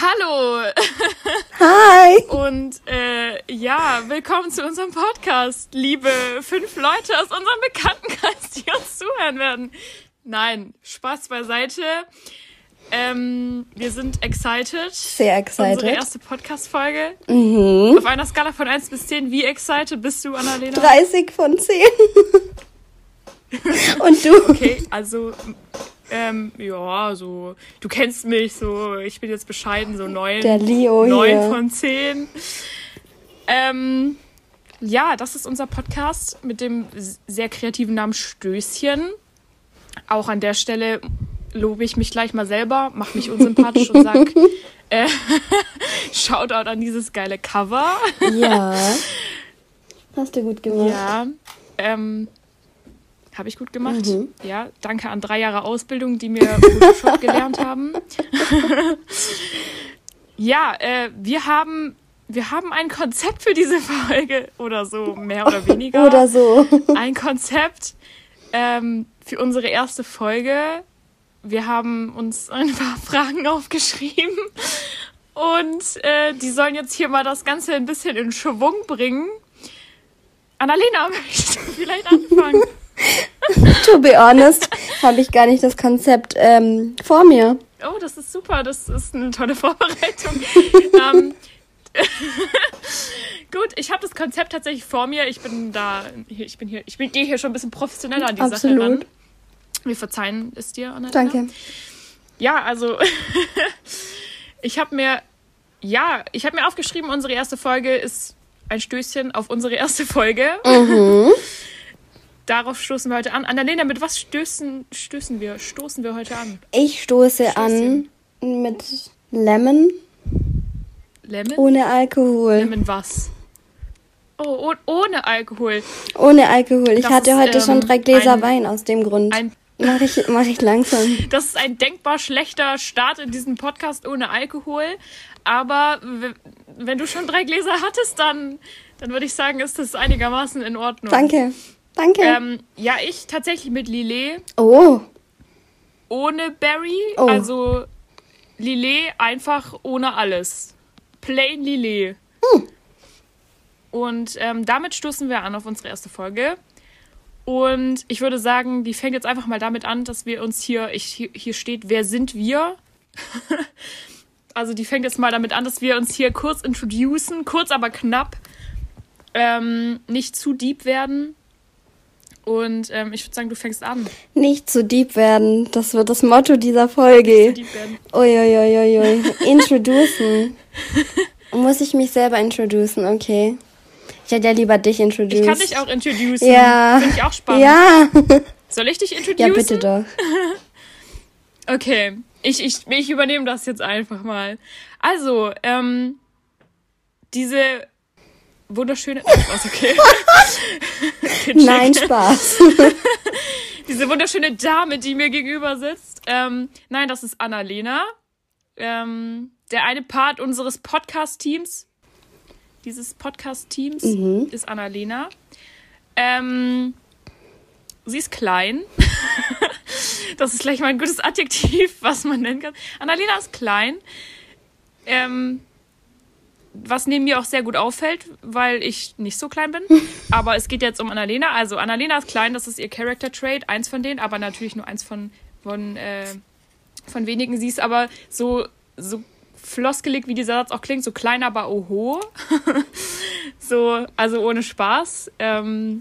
Hallo! Hi! Und äh, ja, willkommen zu unserem Podcast, liebe fünf Leute aus unserem Bekanntenkreis, die uns zuhören werden. Nein, Spaß beiseite. Ähm, wir sind excited. Sehr excited. Unsere erste Podcast-Folge. Mhm. Auf einer Skala von 1 bis 10, wie excited bist du, Annalena? 30 von 10. Und du? Okay, also, ähm, ja, so, du kennst mich, so, ich bin jetzt bescheiden, so neun. Der Leo neun hier. von 10. Ähm, ja, das ist unser Podcast mit dem sehr kreativen Namen Stößchen. Auch an der Stelle lobe ich mich gleich mal selber, mach mich unsympathisch und sag äh, Shoutout an dieses geile Cover. Ja. Hast du gut gemacht. Ja, ähm, habe ich gut gemacht. Mhm. Ja, danke an drei Jahre Ausbildung, die mir Photoshop gelernt haben. ja, äh, wir haben wir haben ein Konzept für diese Folge oder so, mehr oder weniger. Oder so. Ein Konzept ähm, für unsere erste Folge. Wir haben uns ein paar Fragen aufgeschrieben und äh, die sollen jetzt hier mal das Ganze ein bisschen in Schwung bringen. Annalena, möchtest du vielleicht anfangen? To be honest, habe ich gar nicht das Konzept ähm, vor mir. Oh, das ist super. Das ist eine tolle Vorbereitung. ähm, gut, ich habe das Konzept tatsächlich vor mir. Ich bin da, ich bin hier, ich bin, gehe hier schon ein bisschen professioneller an die Sache Absolut. ran. Wir verzeihen es dir, Annalena. Danke. Ja, also ich habe mir, ja, ich habe mir aufgeschrieben, unsere erste Folge ist ein Stößchen auf unsere erste Folge. Mhm. Darauf stoßen wir heute an. Annalena, mit was stößen, stößen wir, stoßen wir heute an? Ich stoße an mit Lemon Lemon? ohne Alkohol. Lemon was? Oh, oh ohne Alkohol. Ohne Alkohol. Ich Das hatte ist, heute ähm, schon drei Gläser ein- Wein aus dem Grund. Ein, Mach ich, mach ich langsam. das ist ein denkbar schlechter Start in diesen Podcast ohne Alkohol. Aber wenn du schon drei Gläser hattest, dann, dann würde ich sagen, ist das einigermaßen in Ordnung. Danke. Danke. Ähm, ja, ich tatsächlich mit Lillet oh. ohne Berry. Oh. Also Lillet einfach ohne alles. Plain Lillet. Hm. Und ähm, damit stoßen wir an auf unsere erste Folge. Und ich würde sagen, die fängt jetzt einfach mal damit an, dass wir uns hier, ich, hier, hier steht, wer sind wir? also die fängt jetzt mal damit an, dass wir uns hier kurz introducen, kurz aber knapp, ähm, nicht zu deep werden. Und ähm, ich würde sagen, du fängst an. Nicht zu deep werden. Das wird das Motto dieser Folge. Deep werden. Uiuiuiui. Introducen. Muss ich mich selber introducen, okay. Ich hätte ja lieber dich introduced. Ich kann dich auch introducen. Ja. Finde ich auch spannend. Ja. Soll ich dich introducen? Ja, bitte doch. Okay. Ich, ich, ich übernehme das jetzt einfach mal. Also, ähm, diese wunderschöne. Oh, Spaß, okay. Nein, Spaß. Diese wunderschöne Dame, die mir gegenüber sitzt. Ähm, nein, das ist Annalena. Ähm, der eine Part unseres Podcast-Teams. Dieses Podcast-Teams Mhm. ist Annalena. Ähm, sie ist klein. das ist gleich mal ein gutes Adjektiv, was man nennen kann. Annalena ist klein. Ähm, was neben mir auch sehr gut auffällt, weil ich nicht so klein bin. Aber es geht jetzt um Annalena. Also Annalena ist klein, das ist ihr Character Trait, eins von denen, aber natürlich nur eins von, von, äh, von wenigen. Sie ist aber so, so floskelig, wie dieser Satz auch klingt, so klein, aber oho. so, also ohne Spaß. Ähm,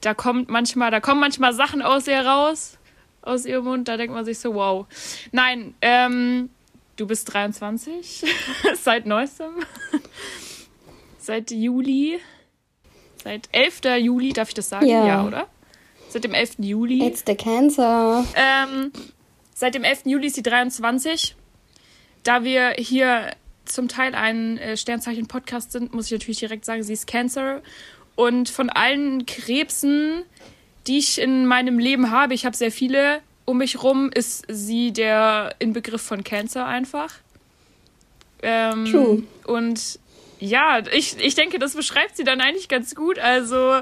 da kommt manchmal, da kommen manchmal Sachen aus ihr raus, aus ihrem Mund, da denkt man sich so, wow. Nein, ähm, du bist 23, seit neuestem. seit Juli. Seit 11. Juli, darf ich das sagen? Ja. ja oder? Seit dem 11. Juli. It's the cancer. Ähm, seit dem 11. Juli ist sie 23. Da wir hier zum Teil ein äh, Sternzeichen-Podcast sind, muss ich natürlich direkt sagen, sie ist Cancer. Und von allen Krebsen, die ich in meinem Leben habe, ich habe sehr viele um mich rum, ist sie der Inbegriff von Cancer einfach. Ähm, True. Und ja, ich, ich denke, das beschreibt sie dann eigentlich ganz gut. Also,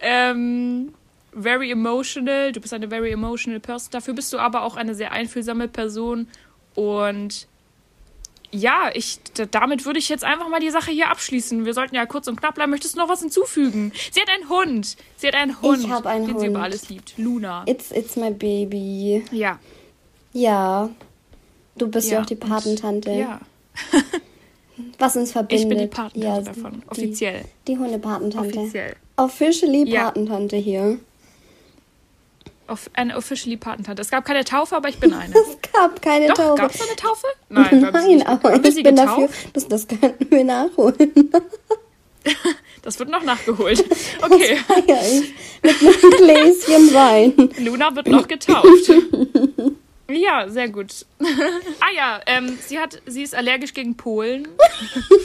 ähm, very emotional. Du bist eine very emotional person. Dafür bist du aber auch eine sehr einfühlsame Person. Und ja, ich, damit würde ich jetzt einfach mal die Sache hier abschließen. Wir sollten ja kurz und knapp bleiben. Möchtest du noch was hinzufügen? Sie hat einen Hund. Sie hat einen Hund, hab einen den sie Hund. über alles liebt. Luna. It's, it's my baby. Ja. Ja. Du bist ja, Ja, auch die und- Patentante. Ja. Was uns verbindet. Ich bin die Patentante ja, davon. Die, Offiziell. Die Hundepatentante. Offiziell. Officially Ja. Patentante hier. Eine officially Patentante. Es gab keine Taufe, aber ich bin eine. Es gab keine Doch, Taufe. gab es eine Taufe? Nein, Nein, aber ich bin getauft? dafür, dass das könnten wir nachholen. Das wird noch nachgeholt. Okay. mit einem Gläschen Wein. Luna wird noch getauft. Ja, sehr gut. ah ja, ähm, sie hat, sie ist allergisch gegen Polen.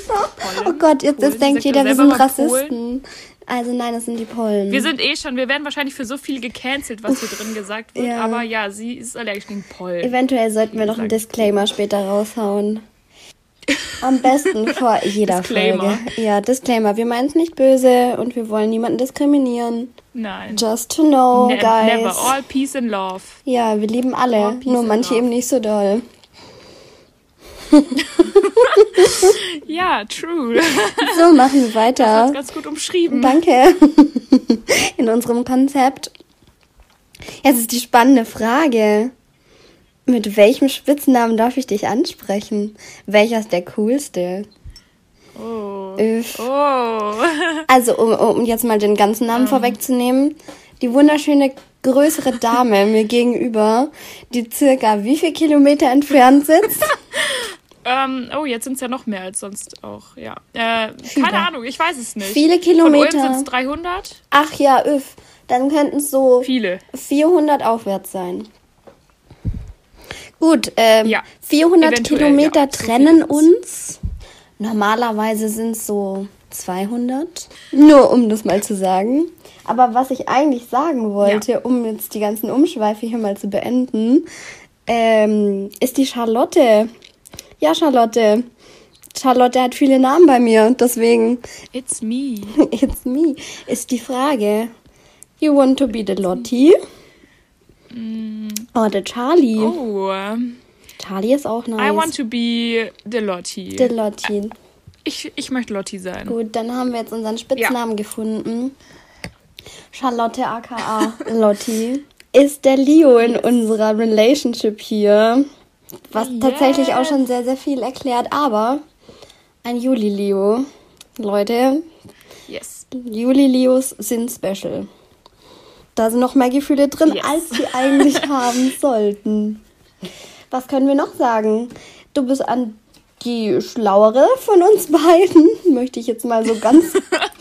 Oh Pollen. Gott, jetzt, Polen. denkt jeder, wir sind mal Polen. Also nein, das sind die Pollen. Wir sind eh schon, wir werden wahrscheinlich für so viel gecancelt, was hier drin gesagt wird. Ja. Aber ja, sie ist allergisch gegen Pollen. Eventuell sollten wir noch einen Disclaimer später raushauen. Am besten vor jeder Disclaimer. Folge. Ja, Disclaimer. Wir meinen es nicht böse und wir wollen niemanden diskriminieren. Nein. Just to know, Ne- guys. Never. All peace and love. Ja, wir lieben alle. Nur manche love. eben nicht so doll. Ja, true. So, machen wir Das weiter. ist ganz gut umschrieben. Danke. In unserem Konzept. Jetzt ist die spannende Frage. Mit welchem Spitznamen darf ich dich ansprechen? Welcher ist der coolste? Oh. Oh. Also, um, um jetzt mal den ganzen Namen vorwegzunehmen. Die wunderschöne größere Dame mir gegenüber, die circa wie viel Kilometer entfernt sitzt. Ähm, oh, jetzt sind es ja noch mehr als sonst auch, ja. Äh, keine Ahnung, ich weiß es nicht. Viele Von Ulm Kilometer. sind es 300? Ach ja, üff. Dann könnten es so Viele. 400 aufwärts sein. Gut, ähm, Ja, 400 eventuell, Kilometer ja, so trennen sind's. uns. Normalerweise sind es so 200. Nur um das mal zu sagen. Aber was ich eigentlich sagen wollte, um jetzt die ganzen Umschweife hier mal zu beenden, ähm, ist die Charlotte. Ja, Charlotte. Charlotte hat viele Namen bei mir, deswegen It's me. It's me. Ist die Frage. You want to be the Lottie? Or the Charlie? Oh. Charlie ist auch nice. I want to be the Lottie. the Lottie. ich, ich möchte Lottie sein. Gut, dann haben wir jetzt unseren Spitznamen gefunden. Charlotte aka Lottie ist der Leo in unserer Relationship hier. Was Yes. tatsächlich auch schon sehr, sehr viel erklärt. Aber ein Juli-Leo. Leute, Yes. Juli-Leos sind special. Da sind noch mehr Gefühle drin, Yes. als sie eigentlich haben sollten. Was können wir noch sagen? Du bist an die schlauere von uns beiden, möchte ich jetzt mal so ganz,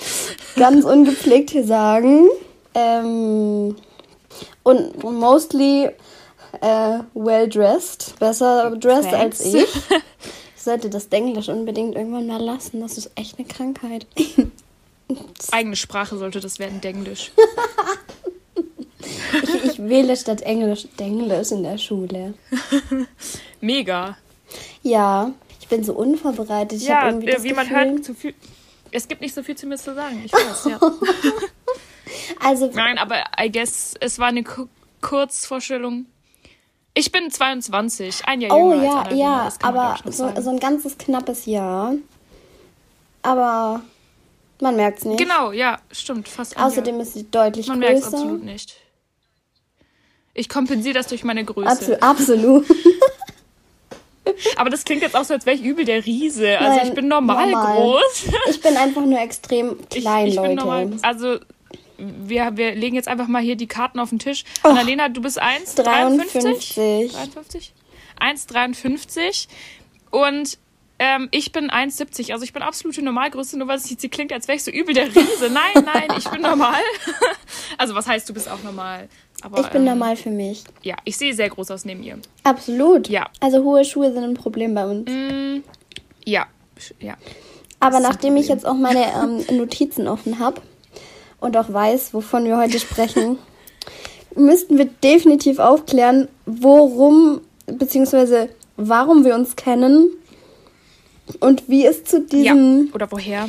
ganz ungepflegt hier sagen. Ähm, und mostly äh, well dressed, besser dressed als Thanks. ich. Ich sollte das Denglisch unbedingt irgendwann mal lassen. Das ist echt eine Krankheit. Eigene Sprache sollte das werden, Denglisch. Ich, ich wähle statt Englisch Denglisch in der Schule. Mega. Ja, ich bin so unvorbereitet. Ich ja, irgendwie das wie man Gefühl, hört, zu viel. Es gibt nicht so viel zu mir zu sagen. Ich weiß, ja. Also, Nein, aber I guess es war eine Ku- Kurzvorstellung. Ich bin 22, ein Jahr oh jünger ja, als Annalena, ja, man, aber ich, so, so ein ganzes knappes Jahr. Aber man merkt's nicht. Genau, ja, stimmt, fast ein Außerdem Jahr. ist sie deutlich Man merkt es größer. absolut nicht. Ich kompensiere das durch meine Größe. Absolut, absolut. Aber das klingt jetzt auch so, als wäre ich übel der Riese. Also Nein, ich bin normal, normal. groß. Ich bin einfach nur extrem Ich, klein, ich Leute. bin normal. Also wir, wir legen jetzt einfach mal hier die Karten auf den Tisch. Oh. Annalena, du bist 1,53? 53. 53? 1,53 und ähm, ich bin 1,70. Also ich bin absolute Normalgröße, nur weil es jetzt hier klingt, als wäre ich so übel der Riese. Nein, nein, ich bin normal. also was heißt, du bist auch normal? Aber, Ich bin ähm, normal für mich. Ja, ich sehe sehr groß aus neben ihr. Absolut. Ja. Also hohe Schuhe sind ein Problem bei uns. Mm, ja, ja. Aber nachdem ich jetzt auch meine ähm, Notizen offen habe und auch weiß, wovon wir heute sprechen, müssten wir definitiv aufklären, worum bzw. warum wir uns kennen und wie es zu Ja, diesem, oder woher?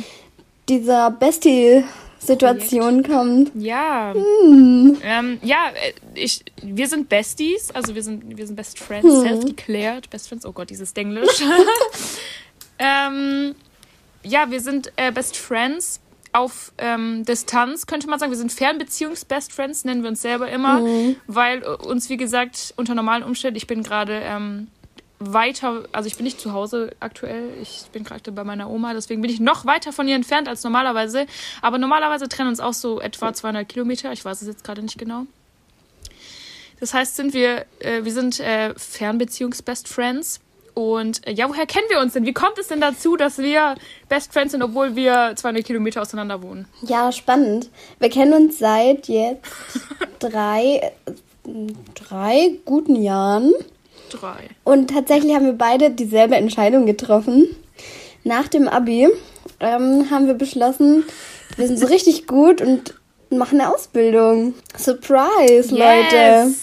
dieser Bestie-Situation kommt. Ja. Hm. Ähm, ja, äh, ich, wir sind Besties, also wir sind, wir sind Best Friends, Hm. self-declared, Best Friends, oh Gott, dieses Denglisch. Ähm, ja, wir sind äh, Best Friends auf ähm, Distanz, könnte man sagen. Wir sind Fernbeziehungs-Best Friends, nennen wir uns selber immer, Mhm. weil äh, uns, wie gesagt, unter normalen Umständen, ich bin gerade ähm, weiter, also ich bin nicht zu Hause aktuell, ich bin gerade bei meiner Oma, deswegen bin ich noch weiter von ihr entfernt als normalerweise. Aber normalerweise trennen uns auch so etwa 200 Kilometer, ich weiß es jetzt gerade nicht genau. Das heißt, sind wir, äh, wir sind äh, Fernbeziehungs-Best Friends. Und äh, ja, woher kennen wir uns denn? Wie kommt es denn dazu, dass wir Best Friends sind, obwohl wir 200 Kilometer auseinander wohnen? Ja, spannend. Wir kennen uns seit jetzt drei, drei guten Jahren. Drei. Und tatsächlich haben wir beide dieselbe Entscheidung getroffen. Nach dem Abi ähm, haben wir beschlossen, wir sind so richtig gut und machen eine Ausbildung. Surprise, Leute.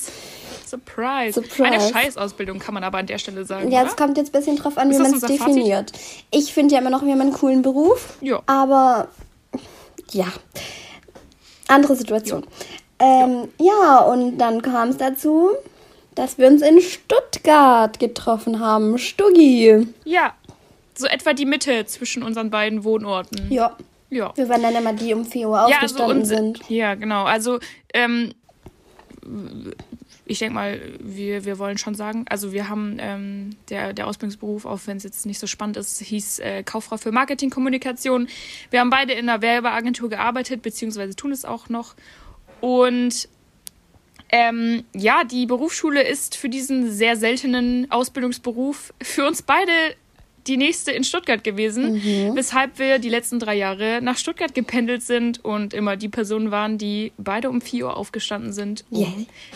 Surprise. Surprise. Eine Scheißausbildung kann man aber an der Stelle sagen. Ja, es kommt jetzt ein bisschen drauf an, Ist wie man es unser Fazit? definiert. Ich finde ja immer noch, wir haben einen coolen Beruf. Ja. Aber ja, andere Situation. Ähm, ja, und dann kam es dazu, dass wir uns in Stuttgart getroffen haben. Stuggi. Ja. So etwa die Mitte zwischen unseren beiden Wohnorten. Ja, Ja. wir waren dann immer die um 4 Uhr Ja, also uns, sind. ja, genau. Also, ähm, ich denke mal, wir, wir wollen schon sagen, also wir haben ähm, der, der Ausbildungsberuf, auch wenn es jetzt nicht so spannend ist, hieß äh, Kauffrau für Marketingkommunikation. Wir haben beide in einer Werbeagentur gearbeitet, beziehungsweise tun es auch noch. Und ähm, ja, die Berufsschule ist für diesen sehr seltenen Ausbildungsberuf für uns beide die nächste in Stuttgart gewesen, weshalb wir die letzten drei Jahre nach Stuttgart gependelt sind und immer die Personen waren, die beide um 4 Uhr aufgestanden sind, um Yeah.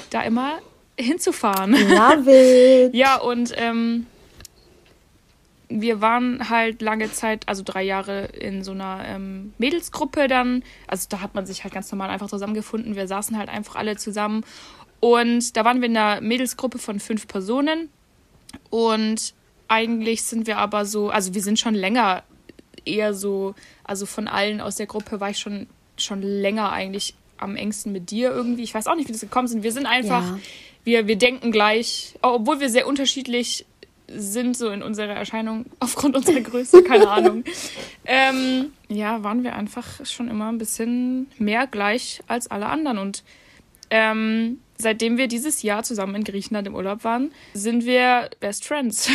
da immer hinzufahren. Love it. Ja, und ähm, wir waren halt lange Zeit, also drei Jahre in so einer ähm, Mädelsgruppe dann. Also da hat man sich halt ganz normal einfach zusammengefunden. Wir saßen halt einfach alle zusammen. Und da waren wir in einer Mädelsgruppe von fünf Personen. Und eigentlich sind wir aber so, also wir sind schon länger eher so, also von allen aus der Gruppe war ich schon, schon länger eigentlich am engsten mit dir irgendwie. Ich weiß auch nicht, wie das gekommen sind. Wir sind einfach, Ja. wir, wir denken gleich, obwohl wir sehr unterschiedlich sind, so in unserer Erscheinung, aufgrund unserer Größe, keine Ahnung. Ähm, ja, waren wir einfach schon immer ein bisschen mehr gleich als alle anderen. Und ähm, seitdem wir dieses Jahr zusammen in Griechenland im Urlaub waren, sind wir Best Friends.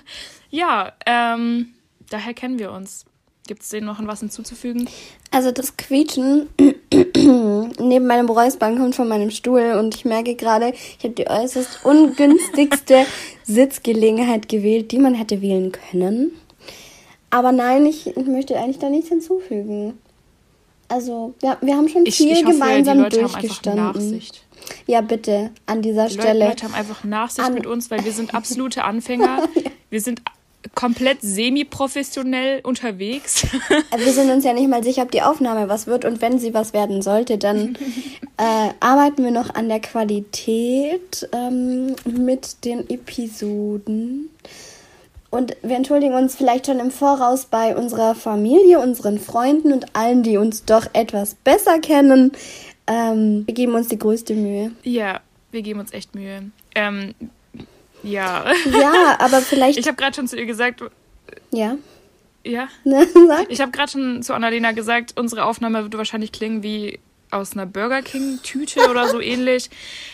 ja, ähm, daher kennen wir uns. Gibt es denen noch was hinzuzufügen? Also das Quietschen neben meinem Räuspern kommt von meinem Stuhl und ich merke gerade, ich habe die äußerst ungünstigste Sitzgelegenheit gewählt, die man hätte wählen können. Aber nein, ich, ich möchte eigentlich da nichts hinzufügen. Also, wir, wir haben schon Ich, viel ich hoffe, die gemeinsam Leute haben einfach durchgestanden. Nachsicht. Ja, bitte, an dieser Die Leute, Stelle. Leute haben einfach Nachsicht An- mit uns, weil wir sind absolute Anfänger. Wir sind komplett semi-professionell unterwegs. Wir sind uns ja nicht mal sicher, ob die Aufnahme was wird und wenn sie was werden sollte, dann äh, arbeiten wir noch an der Qualität ähm, mit den Episoden. Und wir entschuldigen uns vielleicht schon im Voraus bei unserer Familie, unseren Freunden und allen, die uns doch etwas besser kennen. Ähm, wir geben uns die größte Mühe. ja, wir geben uns echt Mühe. Ähm, ja. Ja, aber vielleicht. Ich habe gerade schon zu ihr gesagt, ja. ja. Sag. Ich habe gerade schon zu Annalena gesagt, unsere Aufnahme wird wahrscheinlich klingen wie aus einer Burger King-Tüte oder so ähnlich.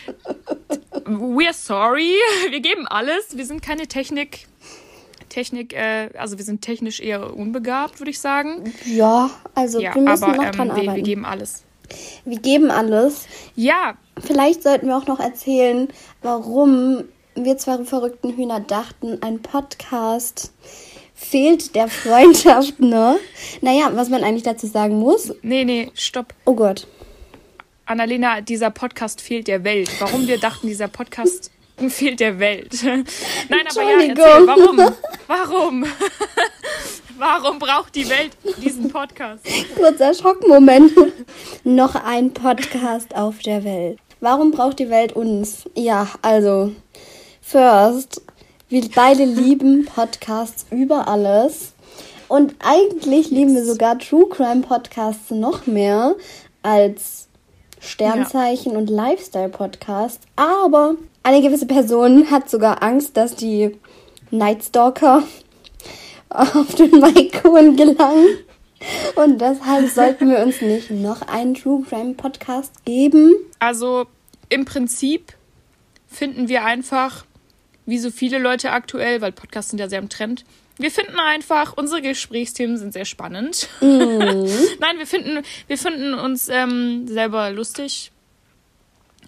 We're sorry. Wir geben alles. Wir sind keine Technik. Technik, äh, also wir sind technisch eher unbegabt, würde ich sagen. Ja, also Ja, wir müssen aber noch ähm, dran wir, arbeiten. wir geben alles. wir geben alles. Ja, Vielleicht sollten wir auch noch erzählen, warum wir zwei verrückten Hühner dachten, ein Podcast fehlt der Freundschaft, ne? Naja, was man eigentlich dazu sagen muss. nee, nee, stopp. Oh Gott. Annalena, dieser Podcast fehlt der Welt. Warum wir dachten, dieser Podcast fehlt der Welt. Nein, aber ja, erzähl, warum? Warum? Warum braucht die Welt diesen Podcast? Kurzer Schockmoment. noch ein Podcast auf der Welt. Warum braucht die Welt uns? Ja, also, first, wir beide lieben Podcasts über alles. Und eigentlich lieben wir sogar True Crime Podcasts noch mehr als Sternzeichen und Lifestyle Podcasts. Aber eine gewisse Person hat sogar Angst, dass die Night Stalker auf den Maikon gelangen. Und deshalb sollten wir uns nicht noch einen True Crime Podcast geben. Also im Prinzip finden wir einfach, wie so viele Leute aktuell, weil Podcasts sind ja sehr im Trend, wir finden einfach, unsere Gesprächsthemen sind sehr spannend. Mhm. Nein, wir finden, wir finden uns ähm, selber lustig,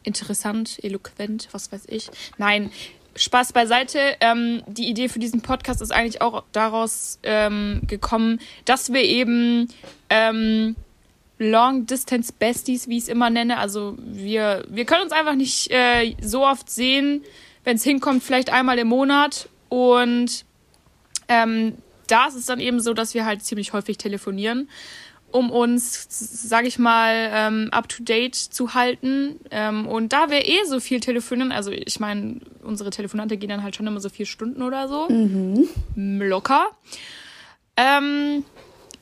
interessant, eloquent, was weiß ich. Nein, Spaß beiseite. Ähm, die Idee für diesen Podcast ist eigentlich auch daraus ähm, gekommen, dass wir eben ähm, Long Distance Besties, wie ich es immer nenne, also wir, wir können uns einfach nicht äh, so oft sehen, wenn es hinkommt, vielleicht einmal im Monat. Und ähm, da ist es dann eben so, dass wir halt ziemlich häufig telefonieren, um uns, sage ich mal, ähm, up-to-date zu halten. Ähm, und da wir eh so viel telefonieren, also ich meine, unsere Telefonate gehen dann halt schon immer so vier Stunden oder so, mhm. locker, ähm,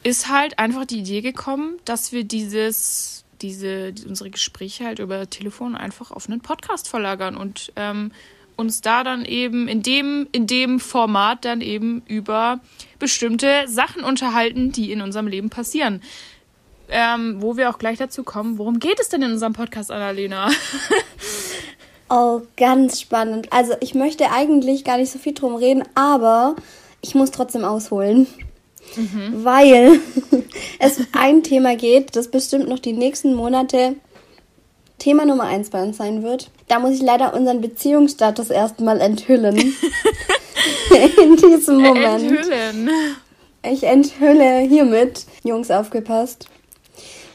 ist halt einfach die Idee gekommen, dass wir dieses, diese, unsere Gespräche halt über Telefon einfach auf einen Podcast verlagern und ähm, uns da dann eben in dem, in dem Format dann eben über bestimmte Sachen unterhalten, die in unserem Leben passieren. Ähm, wo wir auch gleich dazu kommen, worum geht es denn in unserem Podcast, Annalena? oh, ganz spannend. Also ich möchte eigentlich gar nicht so viel drum reden, aber ich muss trotzdem ausholen. Mhm. Weil es ein Thema geht, das bestimmt noch die nächsten Monate Thema Nummer eins bei uns sein wird. Da muss ich leider unseren Beziehungsstatus erstmal enthüllen. In diesem Moment. Enthüllen. Ich enthülle hiermit. Jungs, aufgepasst.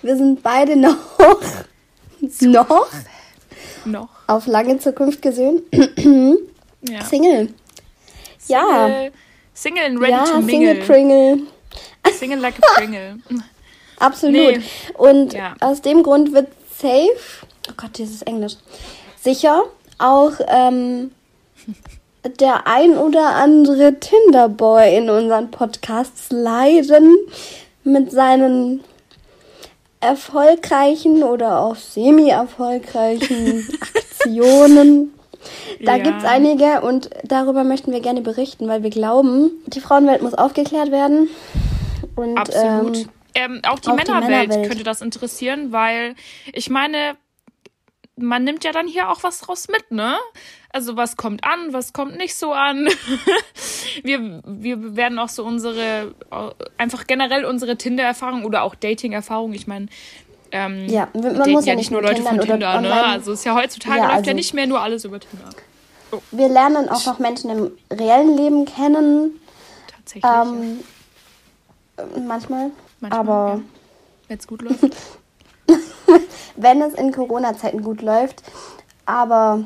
Wir sind beide noch. noch? Noch. Auf lange Zukunft gesehen. ja. Single. Ja. Single and ready ja, to mingle. Single Pringle. Single like a Pringle. Absolut. Nee. Und ja. aus dem Grund wird safe oh Gott, dieses Englisch, sicher auch ähm, der ein oder andere Tinderboy in unseren Podcasts leiden mit seinen erfolgreichen oder auch semi-erfolgreichen Aktionen. Da ja. gibt es einige und darüber möchten wir gerne berichten, weil wir glauben, die Frauenwelt muss aufgeklärt werden. Und, Absolut. Ähm, ähm, auch die, auch Männerwelt, die Männerwelt könnte das interessieren, weil ich meine, man nimmt ja dann hier auch was draus mit, ne? Also was kommt an, was kommt nicht so an. wir, wir werden auch so unsere, einfach generell unsere Tinder-Erfahrung oder auch Dating-Erfahrung, ich meine, ähm, ja, man daten muss ja nicht nur Leute von Tinder, ne? Also ist ja heutzutage ja, läuft also ja nicht mehr nur alles über Tinder. Oh. Wir lernen auch noch Menschen im reellen Leben kennen. Tatsächlich. Ähm, ja. Manchmal. Manchmal. Aber ja. wenn es gut läuft. wenn es in Corona-Zeiten gut läuft. Aber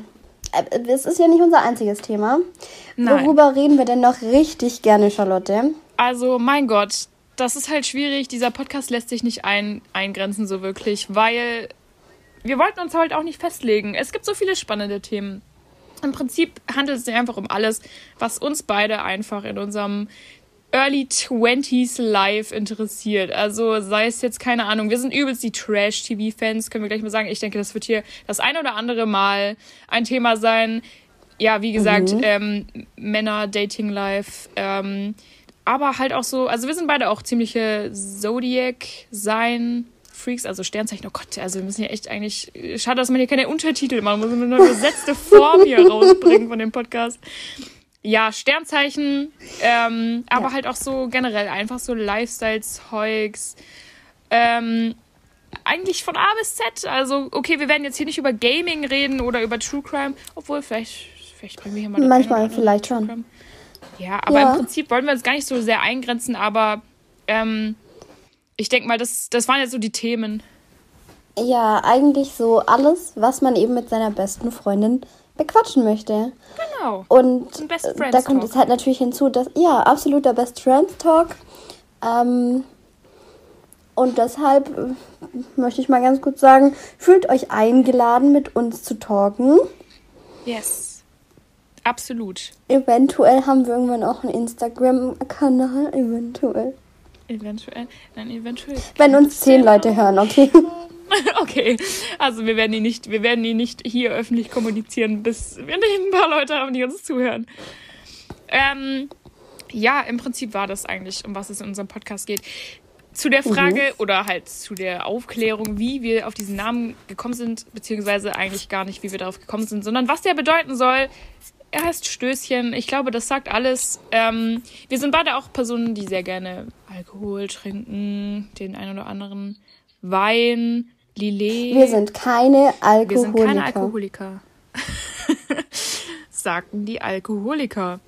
äh, es ist ja nicht unser einziges Thema. Nein. Worüber reden wir denn noch richtig gerne, Charlotte? Also, mein Gott, das ist halt schwierig. Dieser Podcast lässt sich nicht ein, eingrenzen, so wirklich, weil wir wollten uns halt auch nicht festlegen. Es gibt so viele spannende Themen. Im Prinzip handelt es sich einfach um alles, was uns beide einfach in unserem Early 20s Live interessiert. Also sei es jetzt, keine Ahnung, wir sind übelst die Trash-TV-Fans, können wir gleich mal sagen. Ich denke, das wird hier das ein oder andere Mal ein Thema sein. Ja, wie gesagt, mhm. ähm, Männer, Dating Life, ähm, aber halt auch so, also wir sind beide auch ziemliche Zodiac-Sein. Freaks, also Sternzeichen, oh Gott, also wir müssen ja echt eigentlich, schade, dass man hier keine Untertitel machen muss, eine übersetzte Form hier rausbringen von dem Podcast ja, Sternzeichen, ähm, aber ja. halt auch so generell einfach so Lifestyle-Zeugs. Ähm, eigentlich von A bis Z. Also, okay, wir werden jetzt hier nicht über Gaming reden oder über True Crime, obwohl vielleicht, vielleicht bringen wir hier mal. Manchmal, vielleicht schon. Ja, aber ja. im Prinzip wollen wir uns gar nicht so sehr eingrenzen, aber ähm, ich denke mal, das, das waren jetzt so die Themen. Ja, eigentlich so alles, was man eben mit seiner besten Freundin bequatschen möchte. Genau. Und da kommt es halt natürlich hinzu, dass, ja, absoluter Best Friends Talk. Ähm, und deshalb äh, möchte ich mal ganz kurz sagen, fühlt euch eingeladen, mit uns zu talken. Yes. Absolut. Eventuell haben wir irgendwann auch einen Instagram-Kanal. Eventuell. Eventuell. Nein, eventuell. Wenn uns zehn Leute hören, okay. okay, also wir werden ihn nicht, wir werden ihn nicht hier öffentlich kommunizieren, bis wir ein paar Leute haben, die uns zuhören. Ähm, ja, im Prinzip war das eigentlich, um was es in unserem Podcast geht. Zu der Frage mhm. oder halt zu der Aufklärung, wie wir auf diesen Namen gekommen sind, beziehungsweise eigentlich gar nicht, wie wir darauf gekommen sind, sondern was der bedeuten soll. Er heißt Stößchen. Ich glaube, das sagt alles. Ähm, wir sind beide auch Personen, die sehr gerne Alkohol trinken, den einen oder anderen Wein, Lillet. Wir sind keine Alkoholiker. Wir sind keine Alkoholiker. Sagten die Alkoholiker.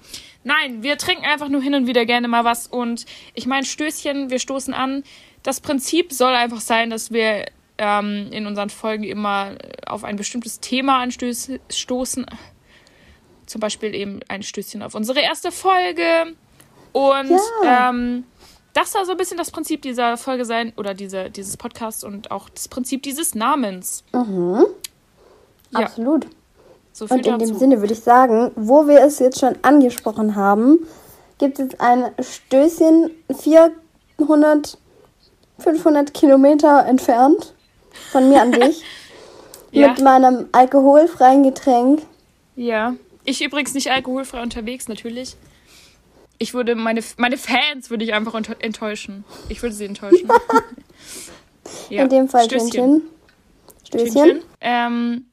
Nein, wir trinken einfach nur hin und wieder gerne mal was. Und ich meine, Stößchen, wir stoßen an. Das Prinzip soll einfach sein, dass wir ähm, in unseren Folgen immer auf ein bestimmtes Thema anstoßen. Zum Beispiel eben ein Stößchen auf unsere erste Folge. Und ja. ähm, das soll so ein bisschen das Prinzip dieser Folge sein oder diese, dieses Podcasts und auch das Prinzip dieses Namens. Mhm. Ja. Absolut. So und in dazu. dem Sinne würde ich sagen, wo wir es jetzt schon angesprochen haben, gibt es ein Stößchen 400, 500 Kilometer entfernt von mir an dich ja. mit meinem alkoholfreien Getränk. Ja, ich übrigens nicht alkoholfrei unterwegs, natürlich. Ich würde meine, meine Fans würde ich einfach enttäuschen. Ich würde sie enttäuschen. ja. In dem Fall Stößchen. Stößchen. Stößchen. Ähm,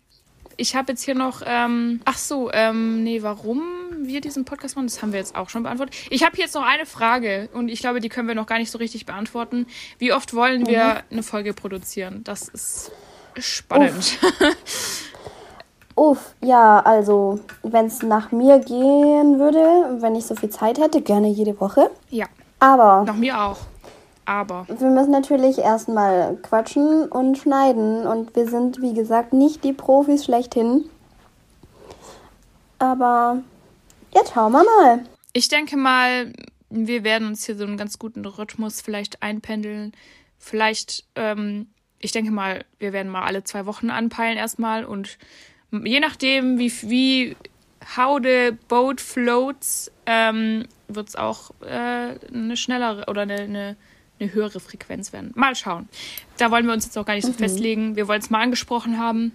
ich habe jetzt hier noch, ähm, ach so, ähm, nee, warum wir diesen Podcast machen, das haben wir jetzt auch schon beantwortet. Ich habe jetzt noch eine Frage und ich glaube, die können wir noch gar nicht so richtig beantworten. Wie oft wollen mhm. wir eine Folge produzieren? Das ist spannend. Uff, ja, also, wenn es nach mir gehen würde, wenn ich so viel Zeit hätte, gerne jede Woche. Ja. Aber. Nach mir auch aber. Wir müssen natürlich erstmal quatschen und schneiden. Und wir sind, wie gesagt, nicht die Profis schlechthin. Aber jetzt schauen wir mal. Ich denke mal, wir werden uns hier so einen ganz guten Rhythmus vielleicht einpendeln. Vielleicht, ähm, ich denke mal, wir werden mal alle zwei Wochen anpeilen erstmal. Und je nachdem, wie, wie how the boat floats, ähm, wird es auch äh, eine schnellere oder eine, eine eine höhere Frequenz werden. Mal schauen. Da wollen wir uns jetzt auch gar nicht so mhm. festlegen. Wir wollen es mal angesprochen haben.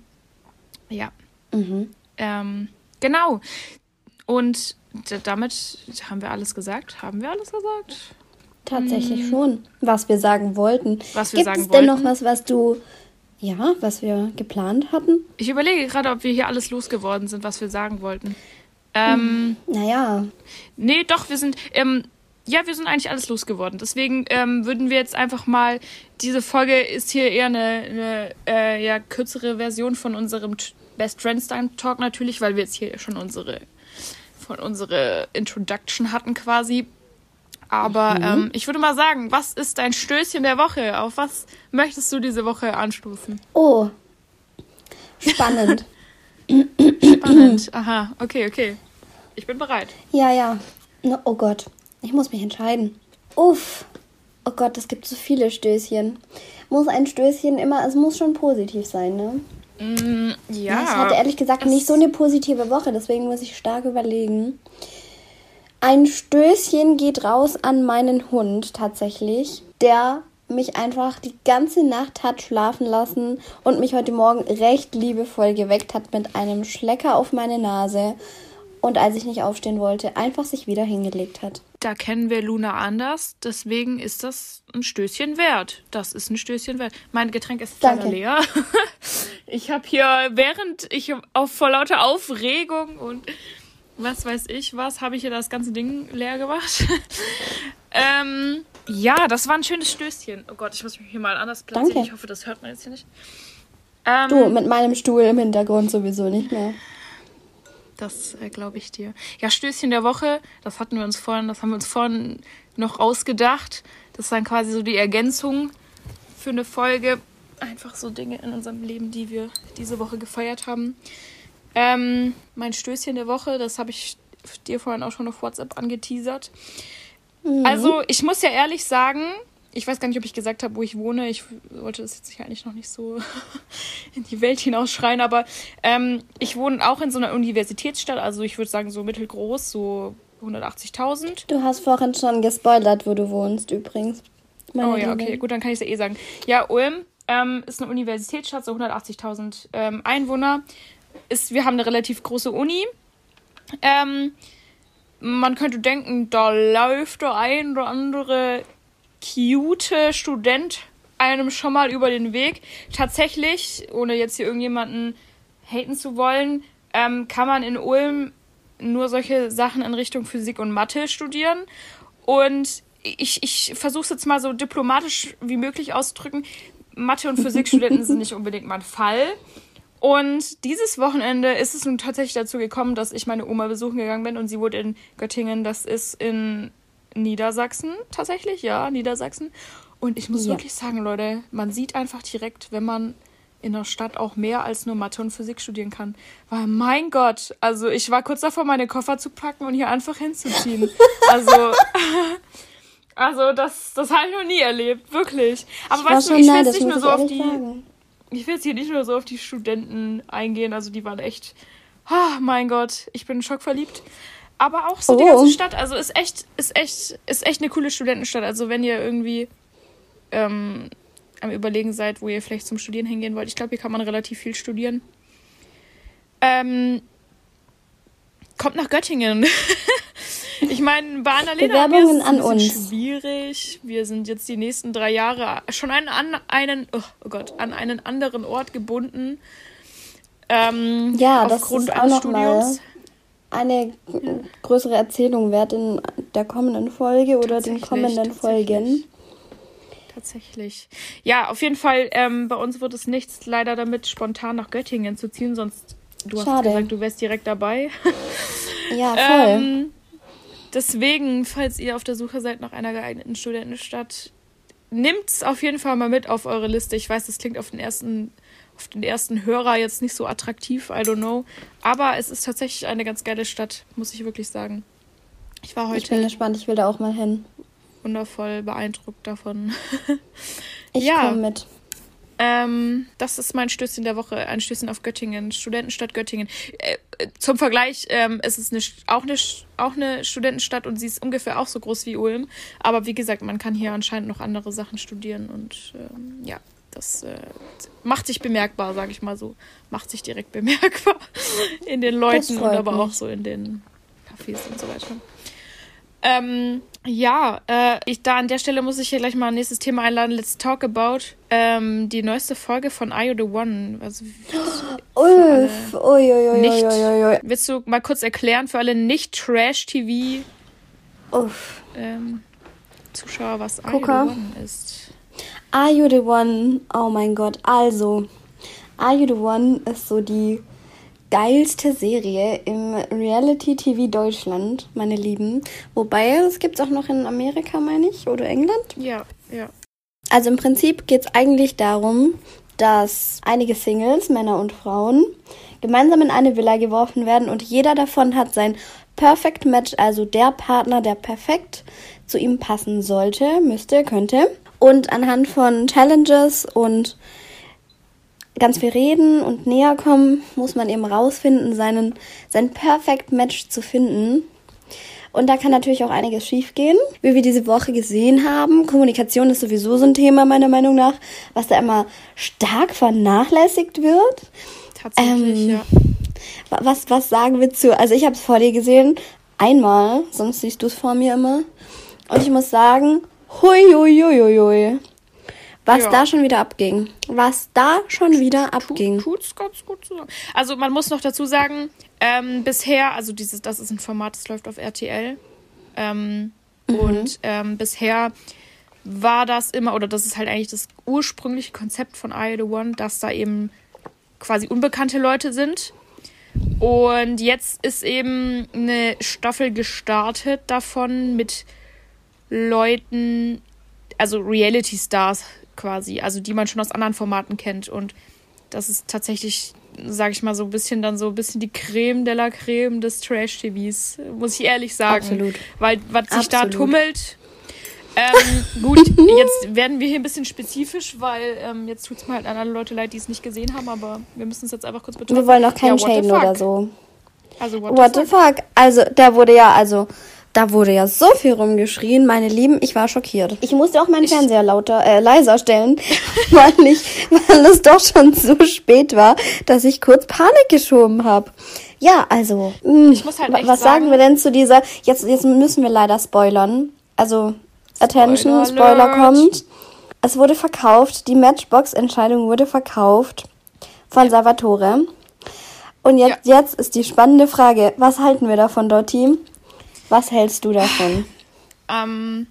Ja. Mhm. Ähm, genau. Und damit haben wir alles gesagt. Haben wir alles gesagt? Tatsächlich hm. schon. Was wir sagen wollten. Was wir Gibt sagen es denn noch was, was du, ja, was wir geplant hatten? Ich überlege gerade, ob wir hier alles losgeworden sind, was wir sagen wollten. Ähm, hm. naja. Nee, doch, wir sind. Ähm, ja, wir sind eigentlich alles losgeworden. Deswegen ähm, würden wir jetzt einfach mal, diese Folge ist hier eher eine, eine äh, ja, kürzere Version von unserem Best Friends Time Talk natürlich, weil wir jetzt hier schon unsere, von unsere Introduction hatten quasi. Aber mhm. ähm, ich würde mal sagen, was ist dein Stößchen der Woche? Auf was möchtest du diese Woche anstoßen? Oh, spannend. spannend, aha, okay, okay. Ich bin bereit. Ja, ja. Oh Gott. Ich muss mich entscheiden. Uff. Oh Gott, es gibt so viele Stößchen. Muss ein Stößchen immer, es muss schon positiv sein, ne? Mm, ja. ja. Ich hatte ehrlich gesagt nicht so eine positive Woche, deswegen muss ich stark überlegen. Ein Stößchen geht raus an meinen Hund tatsächlich, der mich einfach die ganze Nacht hat schlafen lassen und mich heute Morgen recht liebevoll geweckt hat mit einem Schlecker auf meine Nase und als ich nicht aufstehen wollte, einfach sich wieder hingelegt hat. Da kennen wir Luna anders, deswegen ist das ein Stößchen wert. Das ist ein Stößchen wert. Mein Getränk ist leider leer. Ich habe hier, während ich auf, vor lauter Aufregung und was weiß ich was, habe ich hier das ganze Ding leer gemacht. ähm, ja, das war ein schönes Stößchen. Oh Gott, ich muss mich hier mal anders platzieren. Danke. Ich hoffe, das hört man jetzt hier nicht. Ähm, du, mit meinem Stuhl im Hintergrund sowieso nicht mehr. Das äh, glaube ich dir. Ja, Stößchen der Woche, das hatten wir uns vorhin, das haben wir uns vorhin noch ausgedacht. Das ist dann quasi so die Ergänzung für eine Folge. Einfach so Dinge in unserem Leben, die wir diese Woche gefeiert haben. Ähm, mein Stößchen der Woche, das habe ich dir vorhin auch schon auf WhatsApp angeteasert. Mhm. Also, ich muss ja ehrlich sagen, ich weiß gar nicht, ob ich gesagt habe, wo ich wohne. Ich wollte das jetzt eigentlich noch nicht so in die Welt hinausschreien, aber ähm, ich wohne auch in so einer Universitätsstadt, also ich würde sagen so mittelgroß, so 180.000. Du hast vorhin schon gespoilert, wo du wohnst übrigens. oh ja, okay, gut, dann kann ich es ja eh sagen. Ja, Ulm ähm, ist eine Universitätsstadt, so 180.000 ähm, Einwohner. Ist, wir haben eine relativ große Uni. Ähm, man könnte denken, da läuft der ein oder andere cute Student einem schon mal über den Weg. Tatsächlich, ohne jetzt hier irgendjemanden haten zu wollen, ähm, kann man in Ulm nur solche Sachen in Richtung Physik und Mathe studieren. Und ich, ich versuche es jetzt mal so diplomatisch wie möglich auszudrücken. Mathe- und Physikstudenten sind nicht unbedingt mein Fall. Und dieses Wochenende ist es nun tatsächlich dazu gekommen, dass ich meine Oma besuchen gegangen bin und sie wohnt in Göttingen. Das ist in Niedersachsen tatsächlich, ja, Niedersachsen. Und ich muss ja. wirklich sagen, Leute, man sieht einfach direkt, wenn man in der Stadt auch mehr als nur Mathe und Physik studieren kann. Weil, mein Gott, also ich war kurz davor, meine Koffer zu packen und hier einfach hinzuziehen. Also, also das, das habe ich noch nie erlebt, wirklich. Aber ich weißt du, ich will jetzt nicht nur so auf die. Sagen ich will jetzt hier nicht nur so auf die Studenten eingehen, also die waren echt, oh mein Gott, ich bin schockverliebt. Aber auch so oh. die ganze Stadt, also ist echt, ist echt, ist echt eine coole Studentenstadt. Also wenn ihr irgendwie ähm, am überlegen seid, wo ihr vielleicht zum Studieren hingehen wollt, ich glaube, hier kann man relativ viel studieren. Ähm, kommt nach Göttingen. Ich meine, bei Annalena Bewerbungen an uns. schwierig. Wir sind jetzt die nächsten drei Jahre schon an, an einen, oh, oh Gott, an einen anderen Ort gebunden. Ähm, ja, das ist auch noch mal eine größere Erzählung wert in der kommenden Folge oder den kommenden Folgen. Tatsächlich. Ja, auf jeden Fall, ähm, bei uns wird es nichts leider damit, spontan nach Göttingen zu ziehen, sonst du Schade. hast gesagt, du wärst direkt dabei. Ja, voll. ähm, Deswegen, falls ihr auf der Suche seid nach einer geeigneten Studentenstadt, nimmt es auf jeden Fall mal mit auf eure Liste. Ich weiß, das klingt auf den ersten auf den ersten Hörer jetzt nicht so attraktiv, I don't know. Aber es ist tatsächlich eine ganz geile Stadt, muss ich wirklich sagen. Ich war heute. Ich bin gespannt, ich will da auch mal hin. Wundervoll beeindruckt davon. ich ja. komme mit. Ähm, das ist mein Stößchen der Woche, ein Stößchen auf Göttingen, Studentenstadt Göttingen. Äh, zum Vergleich, ähm, es ist eine, auch, eine, auch eine Studentenstadt und sie ist ungefähr auch so groß wie Ulm. Aber wie gesagt, man kann hier anscheinend noch andere Sachen studieren und ähm, ja, das äh, macht sich bemerkbar, sage ich mal so. Macht sich direkt bemerkbar in den Leuten und aber mich. auch so in den Cafés und so weiter. Ähm, ja, äh, ich, da an der Stelle muss ich hier gleich mal ein nächstes Thema einladen. Let's talk about ähm, die neueste Folge von Are You the One. Also, Ulf, ui, ui, ui, nicht, Willst du mal kurz erklären für alle nicht-Trash-TV ähm, Zuschauer, was Are Gucker. You the One ist? Are You the One? Oh mein Gott. Also, Are You the One ist so die geilste Serie im Reality TV Deutschland, meine Lieben. Wobei, es gibt es auch noch in Amerika, meine ich, oder England. Ja, ja. Also im Prinzip geht es eigentlich darum, dass einige Singles, Männer und Frauen, gemeinsam in eine Villa geworfen werden und jeder davon hat sein Perfect Match, also der Partner, der perfekt zu ihm passen sollte, müsste, könnte. Und anhand von Challenges und ganz viel reden und näher kommen, muss man eben rausfinden, seinen, sein Perfect Match zu finden. Und da kann natürlich auch einiges schiefgehen, wie wir diese Woche gesehen haben. Kommunikation ist sowieso so ein Thema, meiner Meinung nach, was da immer stark vernachlässigt wird. Tatsächlich, ähm, ja. Was, was sagen wir zu? Also ich habe es vor dir gesehen, einmal, sonst siehst du es vor mir immer. Und ich muss sagen, hui, hui, hui, hui, hui. Was ja. da schon wieder abging. Was da schon wieder abging. Tut's ganz gut so. Also man muss noch dazu sagen, ähm, bisher, also dieses, das ist ein Format, das läuft auf RTL. Ähm, mhm. Und ähm, bisher war das immer, oder das ist halt eigentlich das ursprüngliche Konzept von I The One, dass da eben quasi unbekannte Leute sind. Und jetzt ist eben eine Staffel gestartet davon mit Leuten, also Reality Stars quasi, also die man schon aus anderen Formaten kennt. Und das ist tatsächlich, sage ich mal, so ein bisschen dann so ein bisschen die Creme de la Creme des Trash-TVs, muss ich ehrlich sagen. Absolut. Weil was sich da tummelt. Ähm, gut, jetzt werden wir hier ein bisschen spezifisch, weil ähm, jetzt tut es mir halt an alle Leute leid, die es nicht gesehen haben, aber wir müssen es jetzt einfach kurz betonen. Wir wollen auch keinen ja, Shaden oder so. Also, what, what the, fuck? fuck? Also, der wurde ja, also da wurde ja so viel rumgeschrien, meine Lieben, ich war schockiert. Ich musste auch meinen Fernseher lauter, äh, leiser stellen, weil ich, weil es doch schon so spät war, dass ich kurz Panik geschoben habe. Ja, also, mh, Ich muss halt was sagen- sagen wir denn zu dieser, jetzt, jetzt müssen wir leider spoilern. Also, Attention, Spoiler Spoiler kommt. Es wurde verkauft, die Matchbox-Entscheidung wurde verkauft von Salvatore. Und jetzt, jetzt ist die spannende Frage, was halten wir davon, Dotti? Was hältst du davon? Ähm,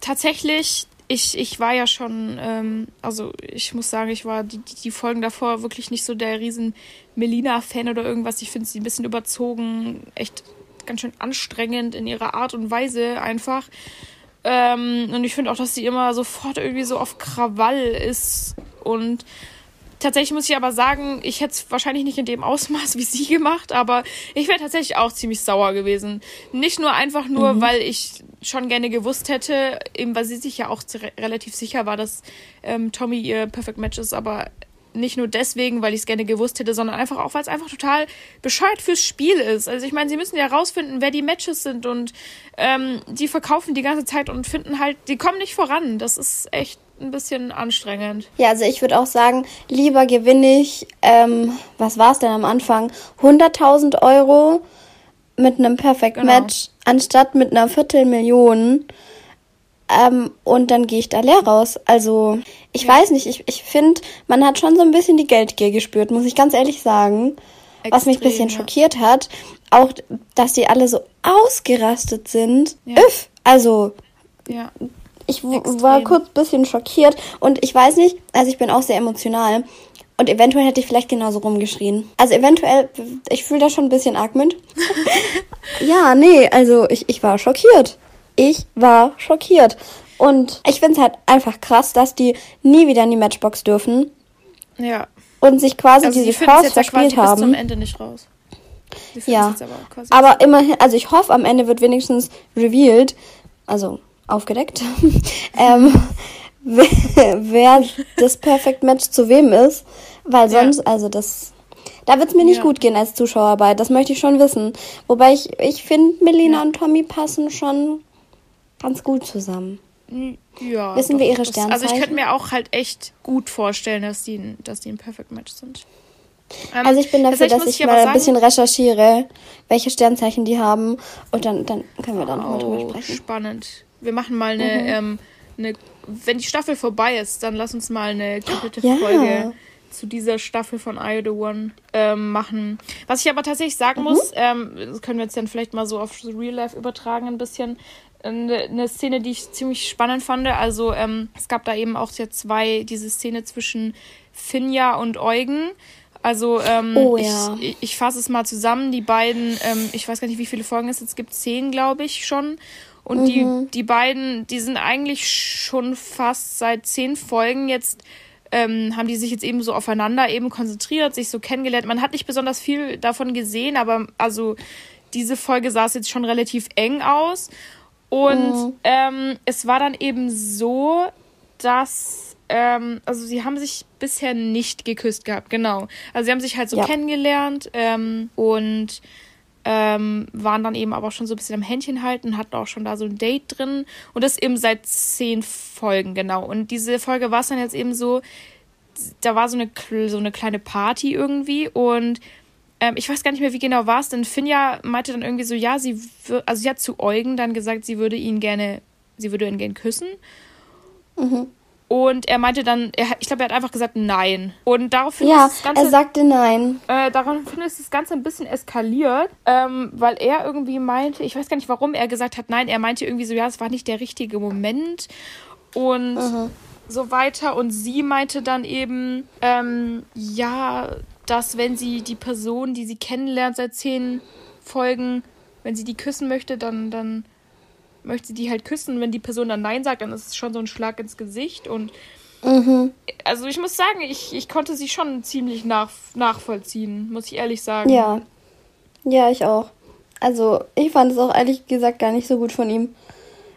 tatsächlich, ich, ich war ja schon, ähm, also ich muss sagen, ich war die, die, Folgen davor wirklich nicht so der riesen Melina-Fan oder irgendwas. Ich finde sie ein bisschen überzogen, echt ganz schön anstrengend in ihrer Art und Weise einfach. Ähm, und ich finde auch, dass sie immer sofort irgendwie so auf Krawall ist. Und tatsächlich muss ich aber sagen, ich hätte es wahrscheinlich nicht in dem Ausmaß wie sie gemacht, aber ich wäre tatsächlich auch ziemlich sauer gewesen. Nicht nur einfach nur, weil ich schon gerne gewusst hätte, eben weil sie sich ja auch re relativ sicher war, dass ähm, Tommy ihr Perfect Match ist, aber nicht nur deswegen, weil ich es gerne gewusst hätte, sondern einfach auch, weil es einfach total bescheuert fürs Spiel ist. Also ich meine, sie müssen ja rausfinden, wer die Matches sind und ähm, die verkaufen die ganze Zeit und finden halt, die kommen nicht voran. Das ist echt ein bisschen anstrengend. Ja, also ich würde auch sagen, lieber gewinne ich, ähm, was war es denn am Anfang? 100.000 Euro mit einem Perfect Genau. Match, anstatt mit einer Viertelmillion. Ähm, und dann gehe ich da leer raus. Also, ich weiß nicht, ich, ich finde, man hat schon so ein bisschen die Geldgier gespürt, muss ich ganz ehrlich sagen. was mich ein Extrem, bisschen ja. schockiert hat, auch, dass die alle so ausgerastet sind. Ja. Üff, also, Ja. Ich Extrem. war kurz ein bisschen schockiert und ich weiß nicht, also ich bin auch sehr emotional und eventuell hätte ich vielleicht genauso rumgeschrien. Also eventuell, ich fühle da schon ein bisschen arg mit. ja, nee, also ich, ich war schockiert. Ich war schockiert. Und ich finde es halt einfach krass, dass die nie wieder in die Matchbox dürfen Ja. und sich quasi Also diese Chance jetzt ja quasi verspielt bis zum haben. Ende nicht raus. Ja. aber Aber immerhin, also ich hoffe, am Ende wird wenigstens revealed, also aufgedeckt, ähm, wer, wer das Perfect Match zu wem ist. Weil Ja. sonst, also das, da wird's mir nicht Ja. gut gehen als Zuschauerbei. Das möchte ich schon wissen. Wobei ich, ich finde, Melina Ja. und Tommy passen schon ganz gut zusammen. Ja. Wissen wir ihre das- Also ich Sternzeichen? könnte mir auch halt echt gut vorstellen, dass die, ein- dass die ein Perfect Match sind. Ähm, Also ich bin dafür, dass ich aber mal ein sagen- bisschen recherchiere, welche Sternzeichen die haben. Und dann, dann können wir dann nochmal drüber Oh, sprechen. Spannend. Wir machen mal eine, ähm, eine, wenn die Staffel vorbei ist, dann lass uns mal eine komplette Ja. Folge zu dieser Staffel von I The One ähm, machen. Was ich aber tatsächlich Mhm. sagen muss, ähm, das können wir jetzt dann vielleicht mal so auf Real Life übertragen ein bisschen. Eine, eine Szene, die ich ziemlich spannend fand. Also ähm, es gab da eben auch zwei, diese Szene zwischen Finja und Eugen. Also ähm, Oh, ja. ich, ich fasse es mal zusammen. Die beiden, ähm, ich weiß gar nicht, wie viele Folgen es jetzt gibt, zehn, glaube ich, schon. Und die, die beiden, die sind eigentlich schon fast seit zehn Folgen jetzt, ähm, haben die sich jetzt eben so aufeinander eben konzentriert, sich so kennengelernt. Man hat nicht besonders viel davon gesehen, aber also diese Folge sah es jetzt schon relativ eng aus. Und ähm, es war dann eben so, dass, ähm, also sie haben sich bisher nicht geküsst gehabt, genau. Also sie haben sich halt so Ja. kennengelernt ähm, und ähm, waren dann eben aber auch schon so ein bisschen am Händchen halten, hatten auch schon da so ein Date drin und das eben seit zehn Folgen, genau. Und diese Folge war es dann jetzt eben so, da war so eine, so eine kleine Party irgendwie und ähm, ich weiß gar nicht mehr, wie genau war es, denn Finja meinte dann irgendwie so, ja, sie, also sie hat zu Eugen dann gesagt, sie würde ihn gerne, sie würde ihn gerne küssen. Und er meinte dann, er, ich glaube, er hat einfach gesagt nein. Und daraufhin Ja, ist das Ganze er sagte nein. äh, daraufhin ist das Ganze ein bisschen eskaliert, ähm, weil er irgendwie meinte, ich weiß gar nicht, warum er gesagt hat, nein, er meinte irgendwie so, ja, es war nicht der richtige Moment und so weiter. Und sie meinte dann eben, ähm, ja, dass wenn sie die Person, die sie kennenlernt seit zehn Folgen, wenn sie die küssen möchte, dann, dann möchte die halt küssen. Wenn die Person dann Nein sagt, dann ist es schon so ein Schlag ins Gesicht und Mhm. also ich muss sagen, ich, ich konnte sie schon ziemlich nach, nachvollziehen, muss ich ehrlich sagen. Ja. Ja, ich auch. Also, ich fand es auch ehrlich gesagt gar nicht so gut von ihm.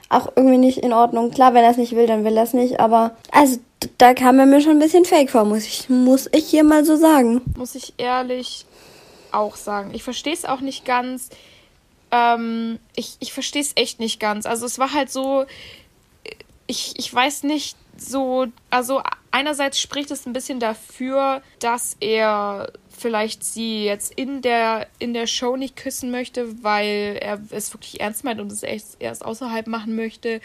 Auch irgendwie nicht in Ordnung. Klar, wenn er es nicht will, dann will er es nicht. Aber, also, da kam er mir schon ein bisschen fake vor, muss ich, muss ich hier mal so sagen. Muss ich ehrlich auch sagen. Ich verstehe es auch nicht ganz. Ähm, ich, ich verstehe es echt nicht ganz. Also es war halt so, ich, ich weiß nicht so, also einerseits spricht es ein bisschen dafür, dass er vielleicht sie jetzt in der, in der Show nicht küssen möchte, weil er es wirklich ernst meint und es erst, erst außerhalb machen möchte.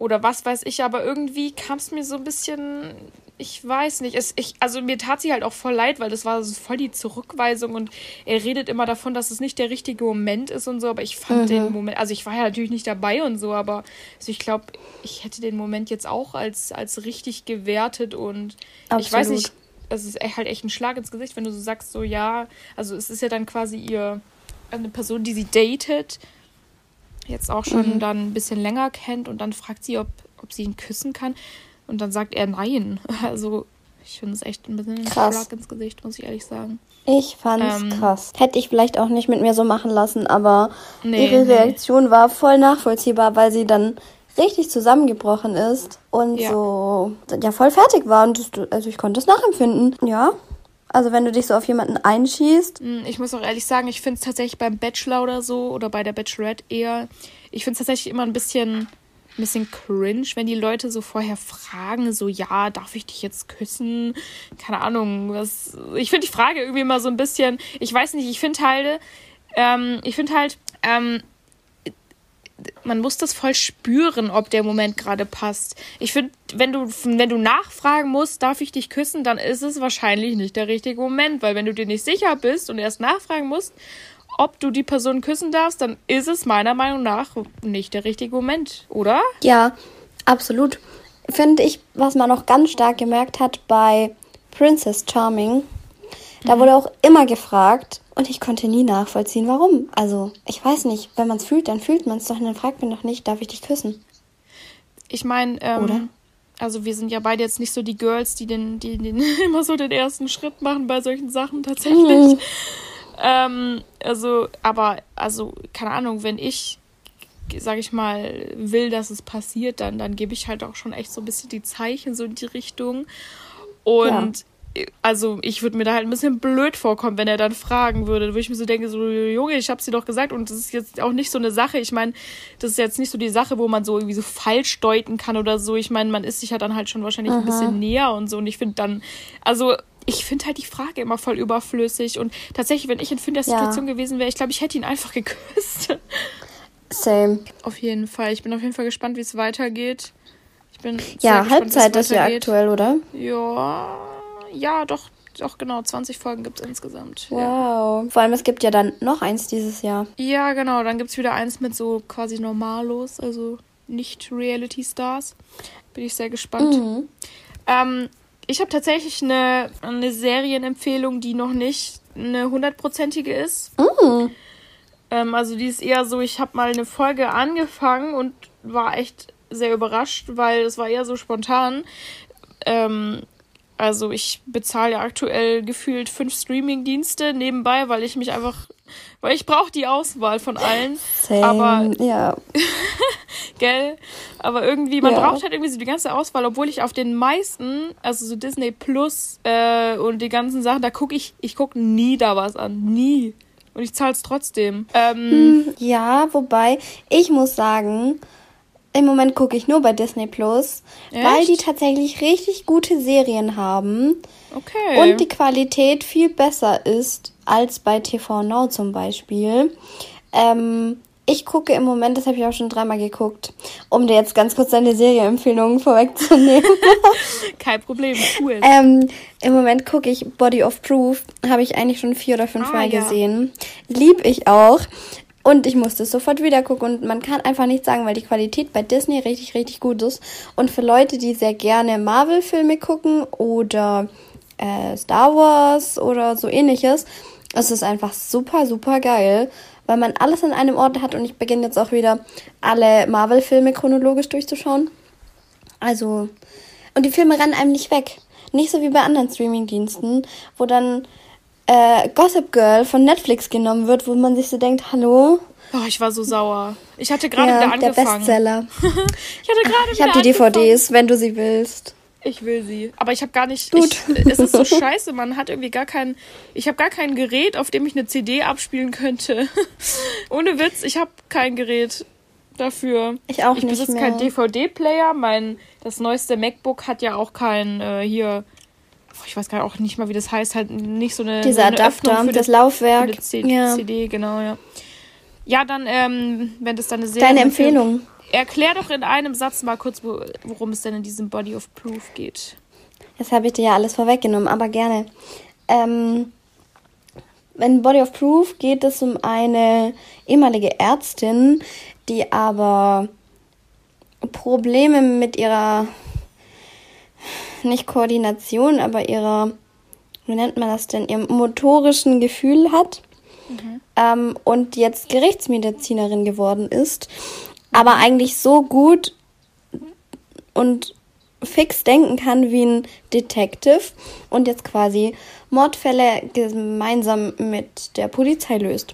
Oder was weiß ich, aber irgendwie kam es mir so ein bisschen ich weiß nicht. Es, ich, also mir tat sie halt auch voll leid, weil das war so voll die Zurückweisung und er redet immer davon, dass es nicht der richtige Moment ist und so, aber ich fand mhm. den Moment, also ich war ja natürlich nicht dabei und so, aber also ich glaube, ich hätte den Moment jetzt auch als, als richtig gewertet und Absolut. ich weiß nicht, es ist halt echt ein Schlag ins Gesicht, wenn du so sagst, so ja, also es ist ja dann quasi ihr, eine Person, die sie datet, jetzt auch schon mhm. dann ein bisschen länger kennt und dann fragt sie, ob, ob sie ihn küssen kann. Und dann sagt er nein. Also ich finde es echt ein bisschen krass. ein Schlag ins Gesicht, muss ich ehrlich sagen. Ich fand's ähm, krass. Hätte ich vielleicht auch nicht mit mir so machen lassen, aber nee, ihre nee. Reaktion war voll nachvollziehbar, weil sie dann richtig zusammengebrochen ist und ja. so ja voll fertig war und das, also ich konnte es nachempfinden. Ja. Also wenn du dich so auf jemanden einschießt. Hm, ich muss auch ehrlich sagen, ich finde es tatsächlich beim Bachelor oder so oder bei der Bachelorette eher, ich finde es tatsächlich immer ein bisschen ein bisschen cringe, wenn die Leute so vorher fragen, so, ja, darf ich dich jetzt küssen? Keine Ahnung, was. Ich finde die Frage irgendwie immer so ein bisschen, ich weiß nicht, ich finde halt, ähm, ich finde halt, ähm, man muss das voll spüren, ob der Moment gerade passt. Ich finde, wenn du, wenn du nachfragen musst, darf ich dich küssen, dann ist es wahrscheinlich nicht der richtige Moment, weil wenn du dir nicht sicher bist und erst nachfragen musst, ob du die Person küssen darfst, dann ist es meiner Meinung nach nicht der richtige Moment, oder? Ja, absolut. Finde ich, was man auch ganz stark gemerkt hat bei Princess Charming, da wurde auch immer gefragt und ich konnte nie nachvollziehen, warum. Also, ich weiß nicht, wenn man es fühlt, dann fühlt man es doch, dann fragt man doch nicht, darf ich dich küssen? Ich meine, ähm, Oder? also wir sind ja beide jetzt nicht so die Girls, die den, die den immer so den ersten Schritt machen bei solchen Sachen tatsächlich. Mhm. Ähm, also, aber, also, keine Ahnung, wenn ich, sag ich mal, will, dass es passiert, dann, dann gebe ich halt auch schon echt so ein bisschen die Zeichen so in die Richtung. Und. Also ich würde mir da halt ein bisschen blöd vorkommen, wenn er dann fragen würde, wo ich mir so denke, so, Junge, ich hab's dir doch gesagt und das ist jetzt auch nicht so eine Sache. Ich meine, das ist jetzt nicht so die Sache, wo man so irgendwie so falsch deuten kann oder so. Ich meine, man ist sich ja dann halt schon wahrscheinlich Aha. ein bisschen näher und so. Und ich finde dann, also ich finde halt die Frage immer voll überflüssig. Und tatsächlich, wenn ich in Finn der Situation ja. gewesen wäre, ich glaube, ich hätte ihn einfach geküsst. Same. Auf jeden Fall. Ich bin auf jeden Fall gespannt, wie es weitergeht. Ich bin ja, Halbzeit ist ja aktuell, oder? Ja, ja, doch, doch, genau. 20 Folgen gibt es insgesamt. Wow. Ja. Vor allem, es gibt ja dann noch eins dieses Jahr. Ja, genau. Dann gibt es wieder eins mit so quasi Normalos, also nicht Reality Stars. Bin ich sehr gespannt. Mhm. Ähm, ich habe tatsächlich eine, eine Serienempfehlung, die noch nicht eine hundertprozentige ist. Mm. Ähm, also die ist eher so, ich habe mal eine Folge angefangen und war echt sehr überrascht, weil es war eher so spontan. Ähm, also ich bezahle ja aktuell gefühlt fünf Streaming-Dienste nebenbei, weil ich mich einfach, weil ich brauche die Auswahl von allen. Same, aber ja. gell? Aber irgendwie, man ja. braucht halt irgendwie so die ganze Auswahl, obwohl ich auf den meisten, also so Disney Plus äh, und die ganzen Sachen, da gucke ich, ich gucke nie da was an. Nie. Und ich zahle es trotzdem. Ähm, hm, ja, wobei, ich muss sagen, im Moment gucke ich nur bei Disney Plus, Echt? weil die tatsächlich richtig gute Serien haben. Okay. Und die Qualität viel besser ist als bei TV Now zum Beispiel. Ähm, ich gucke im Moment, das habe ich auch schon dreimal geguckt, um dir jetzt ganz kurz deine Serienempfehlungen vorwegzunehmen. Kein Problem, cool. Ähm, Im Moment gucke ich Body of Proof, habe ich eigentlich schon vier oder fünf ah, Mal ja. gesehen. Lieb ich auch. Und ich musste es sofort wieder gucken und man kann einfach nichts sagen, weil die Qualität bei Disney richtig, richtig gut ist. Und für Leute, die sehr gerne Marvel-Filme gucken oder äh, Star Wars oder so ähnliches, ist es einfach super, super geil weil man alles an einem Ort hat und ich beginne jetzt auch wieder alle Marvel-Filme chronologisch durchzuschauen. Also, und die Filme rennen einem nicht weg. Nicht so wie bei anderen Streaming-Diensten, wo dann äh, Gossip Girl von Netflix genommen wird, wo man sich so denkt, hallo? Oh, ich war so sauer. Ich hatte gerade ja, wieder angefangen. Der Bestseller. ich hatte gerade Ich habe die DVDs, wenn du sie willst. Ich will sie. Aber ich habe gar nicht. Gut. Ich, es ist so scheiße, man hat irgendwie gar kein. Ich habe gar kein Gerät, auf dem ich eine CD abspielen könnte. Ohne Witz, ich habe kein Gerät dafür. Ich auch ich nicht besitze mehr. keinen DVD-Player. Mein das neueste MacBook hat ja auch kein äh, hier. Ich weiß gar auch nicht mal, wie das heißt. Halt nicht so eine. Dieser so eine Öffnung Adapter, für das Laufwerk. für die C ja. CD, genau, ja. Ja, dann, ähm, wenn das deine Serie. Deine Empfehlung. Erklär doch in einem Satz mal kurz, wo, worum es denn in diesem Body of Proof geht. Das habe ich dir ja alles vorweggenommen, aber gerne. Ähm, in Body of Proof geht es um eine ehemalige Ärztin, die aber Probleme mit ihrer, nicht Koordination, aber ihrer, wie nennt man das denn, ihrem motorischen Gefühl hat ähm, und jetzt Gerichtsmedizinerin geworden ist, aber eigentlich so gut und fix denken kann wie ein Detective und jetzt quasi Mordfälle gemeinsam mit der Polizei löst.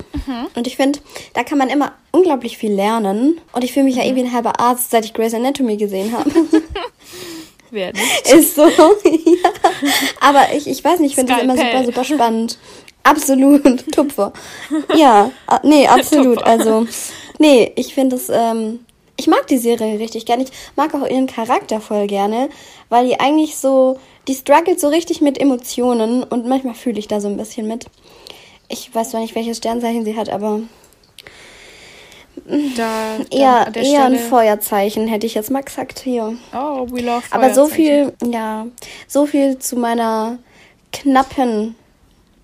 Und ich finde, da kann man immer unglaublich viel lernen. Und ich fühle mich ja eh wie ein halber Arzt, seit ich Grey's Anatomy gesehen habe. Wer nicht? Ist so. ja. Aber ich, ich weiß nicht, ich finde das immer super, super spannend. Absolut. Tupfer. Ja, nee, absolut. Also, nee, ich finde es, ähm, ich mag die Serie richtig gerne. Ich mag auch ihren Charakter voll gerne, weil die eigentlich so, die struggelt so richtig mit Emotionen und manchmal fühle ich da so ein bisschen mit. Ich weiß zwar nicht, welches Sternzeichen sie hat, aber Da, eher, eher ein Feuerzeichen, hätte ich jetzt mal gesagt hier. Oh, we love Aber so Feuerzeichen. viel, ja, so viel zu meiner knappen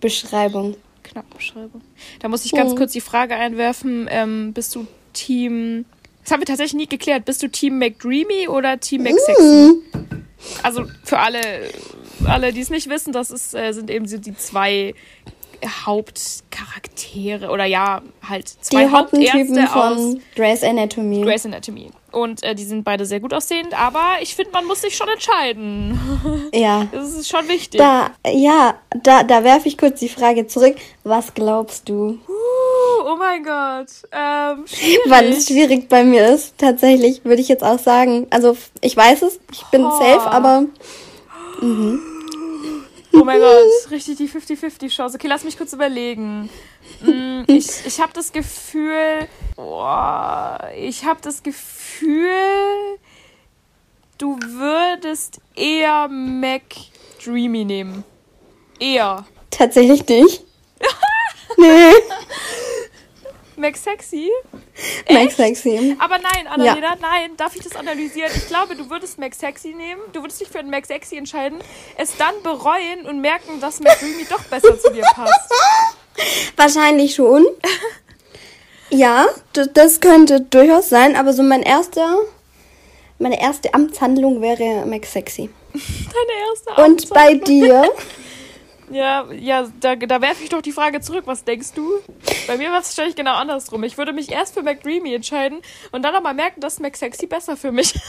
Beschreibung. Knappe Beschreibung. Da muss ich ganz Mhm. kurz die Frage einwerfen: ähm, Bist du Team. Das haben wir tatsächlich nie geklärt. Bist du Team McDreamy oder Team McSexy? Mhm. Also für alle, alle die es nicht wissen, das ist, äh, sind eben so die zwei Hauptcharaktere oder ja, halt zwei Die Hauptärzte von Grey's Anatomy. Grey's Anatomy. Und äh, die sind beide sehr gut aussehend, aber ich finde, man muss sich schon entscheiden. Ja. Das ist schon wichtig. Da, ja, da, da werfe ich kurz die Frage zurück. Was glaubst du? Uh, oh mein Gott. Ähm, schwierig. Weil es schwierig bei mir ist, tatsächlich, würde ich jetzt auch sagen. Also, ich weiß es, ich bin Oh. safe, aber Oh mein Gott, richtig die 50-50-Chance. Okay, lass mich kurz überlegen. Mm, Ich, ich habe das Gefühl, boah, ich habe das Gefühl, du würdest eher McDreamy nehmen. Eher. tatsächlich nicht. nee, Max Sexy? Max Sexy. Aber nein, Annalena, nein, darf ich das analysieren? Ich glaube, du würdest Max Sexy nehmen, du würdest dich für einen Max Sexy entscheiden, es dann bereuen und merken, dass McDreamy doch besser zu dir passt. Wahrscheinlich schon. Ja, das könnte durchaus sein, aber so mein erster, meine erste Amtshandlung wäre Max Sexy. Deine erste Und bei Amtshandlung. dir? Ja, ja, da, da werfe ich doch die Frage zurück. Was denkst du? Bei mir war es wahrscheinlich genau andersrum. Ich würde mich erst für McDreamy entscheiden und dann aber merken, dass Mac Sexy besser für mich ist.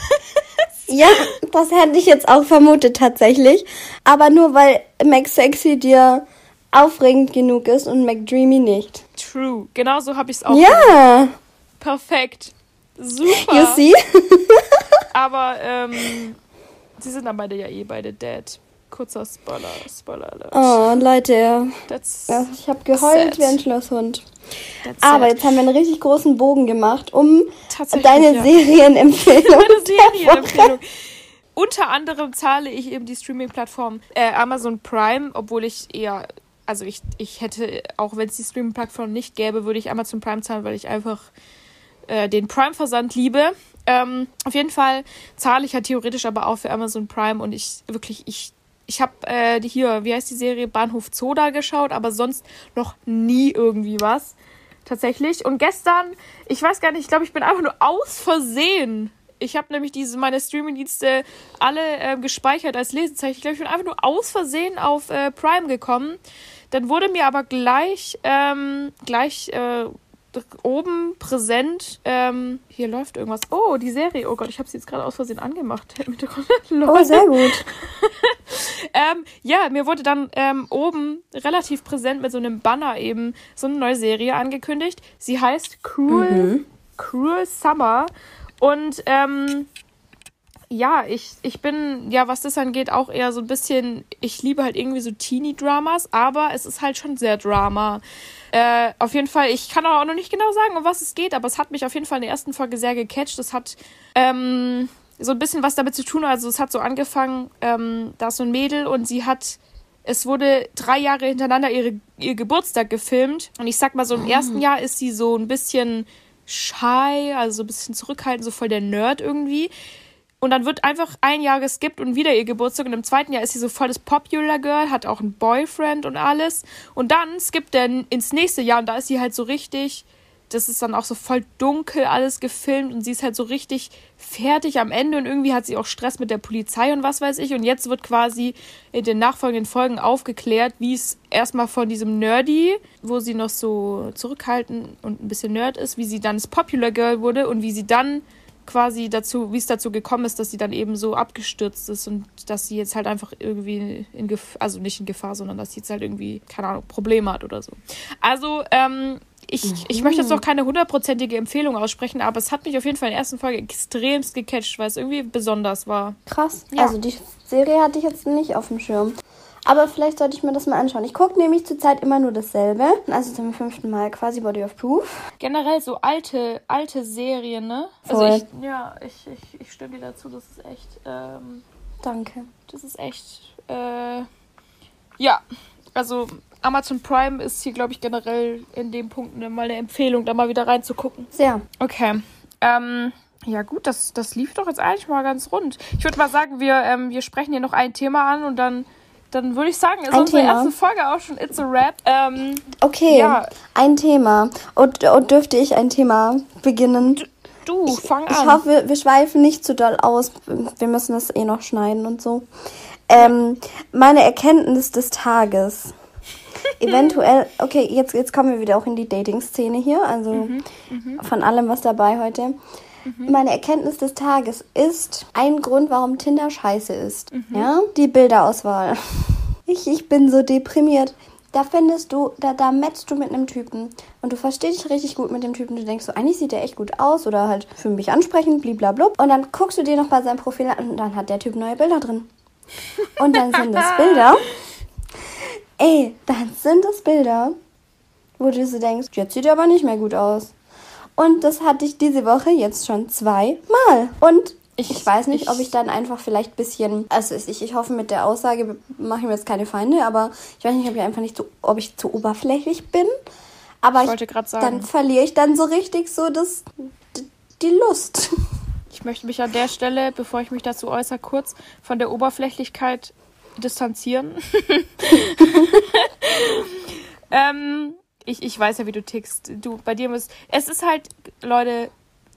Ja, das hätte ich jetzt auch vermutet tatsächlich. Aber nur weil Max Sexy dir aufregend genug ist und McDreamy nicht. True. Genauso habe ich es auch. Ja, Perfekt. Super. you see? Aber ähm, sie sind dann beide ja eh beide dead. Kurzer Spoiler, Spoiler alert. Oh, Leute, That's, ich habe geheult Sad. wie ein Schlosshund. that's Aber sad. jetzt haben wir einen richtig großen Bogen gemacht, um deine ja. Serienempfehlung. Meine Serienempfehlung. Unter anderem zahle ich eben die Streaming-Plattform äh, Amazon Prime, obwohl ich eher, also ich, ich hätte, auch wenn es die Streaming-Plattform nicht gäbe, würde ich Amazon Prime zahlen, weil ich einfach äh, den Prime-Versand liebe. Ähm, auf jeden Fall zahle ich ja theoretisch aber auch für Amazon Prime und ich wirklich, ich, ich habe äh, hier, wie heißt die Serie, Bahnhof Zoda geschaut, aber sonst noch nie irgendwie was. Tatsächlich. Und gestern, ich weiß gar nicht, ich glaube, ich bin einfach nur aus Versehen. Ich habe nämlich diese meine Streamingdienste alle äh, gespeichert als Lesezeichen. Ich glaube, ich bin einfach nur aus Versehen auf äh, Prime gekommen. Dann wurde mir aber gleich ähm, gleich äh, oben präsent. Ähm, hier läuft irgendwas. Oh, die Serie. Oh Gott, ich habe sie jetzt gerade aus Versehen angemacht. Im Hintergrund. Oh, sehr gut. Ähm, ja, mir wurde dann ähm, oben relativ präsent mit so einem Banner eben so eine neue Serie angekündigt. Sie heißt Cruel, Cruel Summer. Und ähm, ja, ich, ich bin, ja, was das angeht, auch eher so ein bisschen, ich liebe halt irgendwie so Teenie-Dramas, aber es ist halt schon sehr Drama. Äh, auf jeden Fall, ich kann auch noch nicht genau sagen, um was es geht, aber es hat mich auf jeden Fall in der ersten Folge sehr gecatcht. Es hat ähm, so ein bisschen was damit zu tun. Also es hat so angefangen, ähm, da ist so ein Mädel und sie hat es wurde drei Jahre hintereinander ihre, ihr Geburtstag gefilmt. Und ich sag mal, so im ersten Jahr ist sie so ein bisschen shy, also so ein bisschen zurückhaltend, so voll der Nerd irgendwie. Und dann wird einfach ein Jahr geskippt und wieder ihr Geburtstag. Und im zweiten Jahr ist sie so voll das Popular Girl, hat auch einen Boyfriend und alles. Und dann skippt er ins nächste Jahr und da ist sie halt so richtig das ist dann auch so voll dunkel alles gefilmt und sie ist halt so richtig fertig am Ende und irgendwie hat sie auch Stress mit der Polizei und was weiß ich. Und jetzt wird quasi in den nachfolgenden Folgen aufgeklärt, wie es erstmal von diesem Nerdy, wo sie noch so zurückhaltend und ein bisschen Nerd ist, wie sie dann das Popular Girl wurde und wie sie dann quasi dazu, wie es dazu gekommen ist, dass sie dann eben so abgestürzt ist und dass sie jetzt halt einfach irgendwie in Gefahr, also nicht in Gefahr, sondern dass sie jetzt halt irgendwie, keine Ahnung, Probleme hat oder so. Also, ähm, ich, mhm. ich möchte jetzt noch keine hundertprozentige Empfehlung aussprechen, aber es hat mich auf jeden Fall in der ersten Folge extremst gecatcht, weil es irgendwie besonders war. Krass. Ja. Also die Serie hatte ich jetzt nicht auf dem Schirm. Aber vielleicht sollte ich mir das mal anschauen. Ich gucke nämlich zurzeit immer nur dasselbe. Also zum fünften Mal quasi Body of Proof. Generell so alte, alte Serien, ne? Also Voll. Also ich, ja, ich, ich, ich stimme dir dazu. Das ist echt. Ähm, Danke. Das ist echt. Äh, ja, also Amazon Prime ist hier, glaube ich, generell in dem Punkt mal eine Empfehlung, da mal wieder reinzugucken. Sehr. Okay. Ähm, ja gut, das, das lief doch jetzt eigentlich mal ganz rund. Ich würde mal sagen, wir, ähm, wir sprechen hier noch ein Thema an und dann, dann würde ich sagen, ist ein unsere Thema. erste Folge auch schon It's a Rap. Ähm, okay, ja. ein Thema. Und, und dürfte ich ein Thema beginnen? Du, du fang ich, an. Ich hoffe, wir, wir schweifen nicht zu doll aus. Wir müssen das eh noch schneiden und so. Ähm, meine Erkenntnis des Tages eventuell, okay, jetzt, jetzt kommen wir wieder auch in die Dating-Szene hier, also mhm, mhm. von allem was dabei heute. Mhm. Meine Erkenntnis des Tages ist ein Grund, warum Tinder scheiße ist. Mhm. Ja, die Bilderauswahl. Ich, ich bin so deprimiert. Da findest du, da, da matchst du mit einem Typen und du verstehst dich richtig gut mit dem Typen. Du denkst so, eigentlich sieht der echt gut aus oder halt für mich ansprechend, blablabla. Und dann guckst du dir noch bei seinem Profil an und dann hat der Typ neue Bilder drin. Und dann sind das Bilder, Ey, dann sind das Bilder, wo du so denkst, jetzt sieht er aber nicht mehr gut aus. Und das hatte ich diese Woche jetzt schon zweimal. Und ich, ich weiß nicht, ich, ob ich dann einfach vielleicht ein bisschen, also ich, ich hoffe mit der Aussage mache ich mir jetzt keine Feinde, aber ich weiß nicht, ob ich einfach nicht so, ob ich zu oberflächlich bin. Aber ich wollte gerade sagen, dann verliere ich dann so richtig so das, die Lust. Ich möchte mich an der Stelle, bevor ich mich dazu äußere, kurz von der Oberflächlichkeit distanzieren. ähm, ich, ich weiß ja, wie du tickst. Du, bei dir muss. Es ist halt, Leute,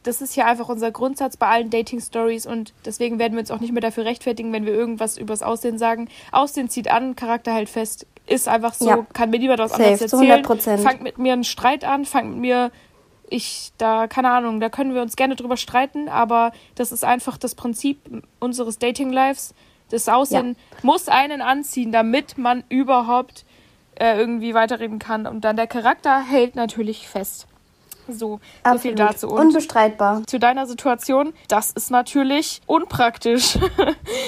das ist hier einfach unser Grundsatz bei allen Dating-Stories und deswegen werden wir uns auch nicht mehr dafür rechtfertigen, wenn wir irgendwas übers Aussehen sagen. Aussehen zieht an, Charakter hält fest. Ist einfach so, ja. kann mir niemand was Safe, anderes erzählen. 100%. Fangt mit mir einen Streit an, fangt mit mir ich da, keine Ahnung, da können wir uns gerne drüber streiten, aber das ist einfach das Prinzip unseres Dating-Lives. Das Aussehen ja. muss einen anziehen, damit man überhaupt äh, irgendwie weiterreden kann. Und dann der Charakter hält natürlich fest. So, Absolut. so viel dazu. Und Unbestreitbar. Zu deiner Situation, das ist natürlich unpraktisch.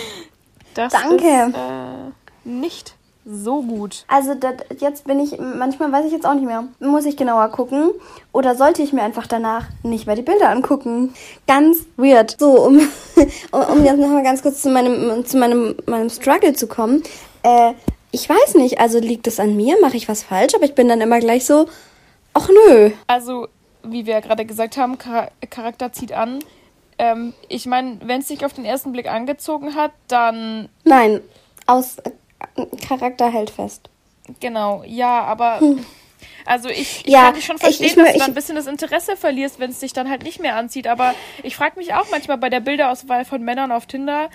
das Danke. Ist, äh, nicht so gut. Also das, jetzt bin ich, manchmal weiß ich jetzt auch nicht mehr. Muss ich genauer gucken? Oder sollte ich mir einfach danach nicht mehr die Bilder angucken? Ganz weird. So, um, um jetzt nochmal ganz kurz zu meinem, zu meinem, meinem Struggle zu kommen. Äh, ich weiß nicht, also liegt es an mir? Mache ich was falsch? Aber ich bin dann immer gleich so, ach nö. Also, wie wir ja gerade gesagt haben, Char Charakter zieht an. Ähm, ich meine, wenn es sich auf den ersten Blick angezogen hat, dann. Nein, aus Charakter hält fest. Genau, ja, aber. Hm. Also ich, ich ja, kann schon verstehen, ich, ich, dass du dann ein bisschen das Interesse verlierst, wenn es sich dann halt nicht mehr anzieht. Aber ich frage mich auch manchmal bei der Bilderauswahl von Männern auf Tinder.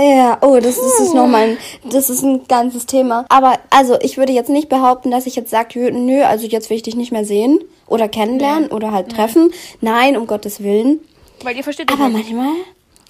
Ja, oh, das, das ist nochmal ein, das ist ein ganzes Thema. Aber also ich würde jetzt nicht behaupten, dass ich jetzt sage, nö, also jetzt will ich dich nicht mehr sehen oder kennenlernen nee. oder halt treffen. Nee. Nein, um Gottes Willen. Weil ihr versteht Aber manchmal,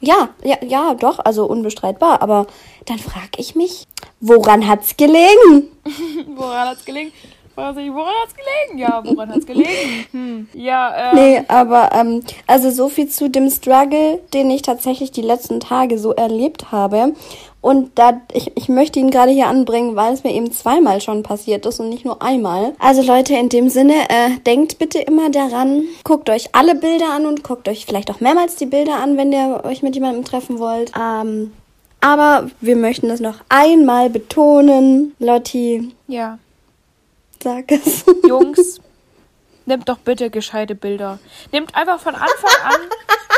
ja, ja, ja, doch, also unbestreitbar. Aber dann frage ich mich, woran hat's gelegen? woran hat's gelegen? Weiß ich, woran hat's gelegen? Ja, woran hat's gelegen? Hm. Ja, ähm, Nee, aber ähm, also so viel zu dem Struggle, den ich tatsächlich die letzten Tage so erlebt habe. Und da ich, ich möchte ihn gerade hier anbringen, weil es mir eben zweimal schon passiert ist und nicht nur einmal. Also Leute, in dem Sinne, äh, denkt bitte immer daran, guckt euch alle Bilder an und guckt euch vielleicht auch mehrmals die Bilder an, wenn ihr euch mit jemandem treffen wollt. Ähm, aber wir möchten es noch einmal betonen. Lotti, ja. Sag es. Jungs, nehmt doch bitte gescheite Bilder. Nehmt einfach von Anfang an,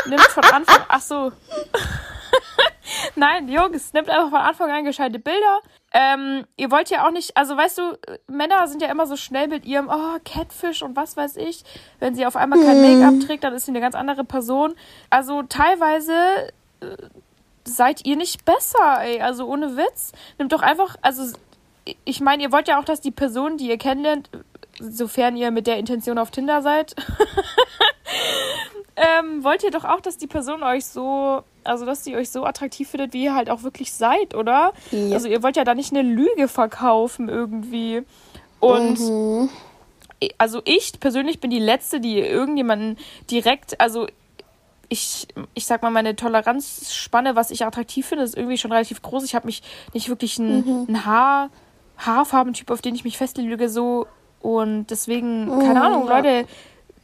nehmt von Anfang, ach so. Nein, Jungs, nehmt einfach von Anfang an gescheite Bilder. Ähm, ihr wollt ja auch nicht, also weißt du, Männer sind ja immer so schnell mit ihrem, oh, Catfish und was weiß ich. Wenn sie auf einmal kein Make-up trägt, dann ist sie eine ganz andere Person. Also teilweise äh, seid ihr nicht besser, ey. Also ohne Witz. Nehmt doch einfach, also ich meine, ihr wollt ja auch, dass die Person, die ihr kennenlernt, sofern ihr mit der Intention auf Tinder seid, ähm, wollt ihr doch auch, dass die Person euch so, also dass die euch so attraktiv findet, wie ihr halt auch wirklich seid, oder? Ja. Also ihr wollt ja da nicht eine Lüge verkaufen irgendwie. Und Mhm. also ich persönlich bin die Letzte, die irgendjemanden direkt, also ich, ich sag mal, meine Toleranzspanne, was ich attraktiv finde, ist irgendwie schon relativ groß. Ich habe mich nicht wirklich ein, ein Haar, Haarfarbentyp, auf den ich mich festlege, so. Und deswegen, keine Mhm, Ahnung, ja. Leute,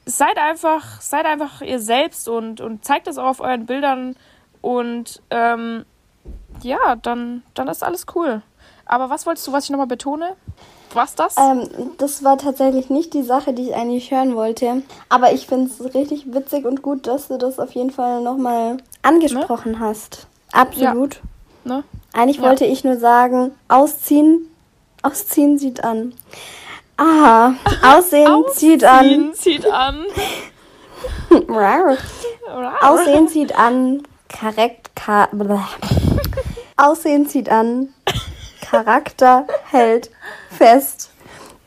seid einfach, seid einfach ihr selbst und, und zeigt das auch auf euren Bildern. Und ähm, ja, dann, dann ist alles cool. Aber was wolltest du, was ich nochmal betone? Was das? Ähm, das war tatsächlich nicht die Sache, die ich eigentlich hören wollte. Aber ich finde es richtig witzig und gut, dass du das auf jeden Fall nochmal angesprochen hast. Absolut. ne? Eigentlich Ja. wollte ich nur sagen, ausziehen, ausziehen zieht an. Ah, aussehen zieht an. Zieht an. Aussehen zieht an. Korrekt. Aussehen zieht an. Charakter hält fest.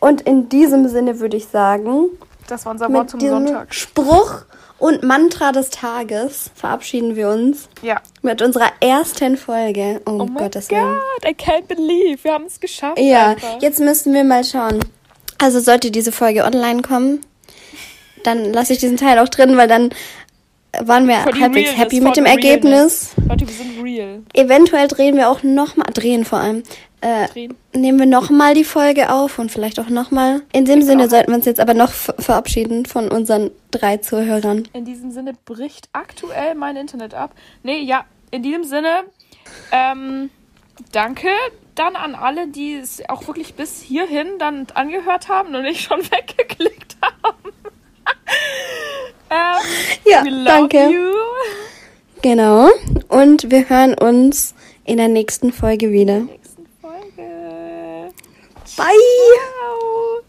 Und in diesem Sinne würde ich sagen, Das war unser Wort zum Sonntag. Spruch und Mantra des Tages verabschieden wir uns Ja. mit unserer ersten Folge. Oh mein Gottes Willen. Gott, I can't believe. Wir haben es geschafft. Ja, einfach. jetzt müssen wir mal schauen. Also sollte diese Folge online kommen, dann lasse ich diesen Teil auch drin, weil dann waren wir halbwegs happy mit dem Ergebnis. Leute, wir sind real. Eventuell drehen wir auch nochmal, drehen vor allem, äh, nehmen wir nochmal die Folge auf und vielleicht auch nochmal. In dem Sinne sollten wir uns jetzt aber noch ver- verabschieden von unseren drei Zuhörern. In diesem Sinne bricht aktuell mein Internet ab. Nee, ja, in diesem Sinne, ähm, danke dann an alle, die es auch wirklich bis hierhin dann angehört haben und nicht schon weggeklickt haben. ähm, Ja, danke. you. Genau. Und wir hören uns in der nächsten Folge wieder. 拜呀！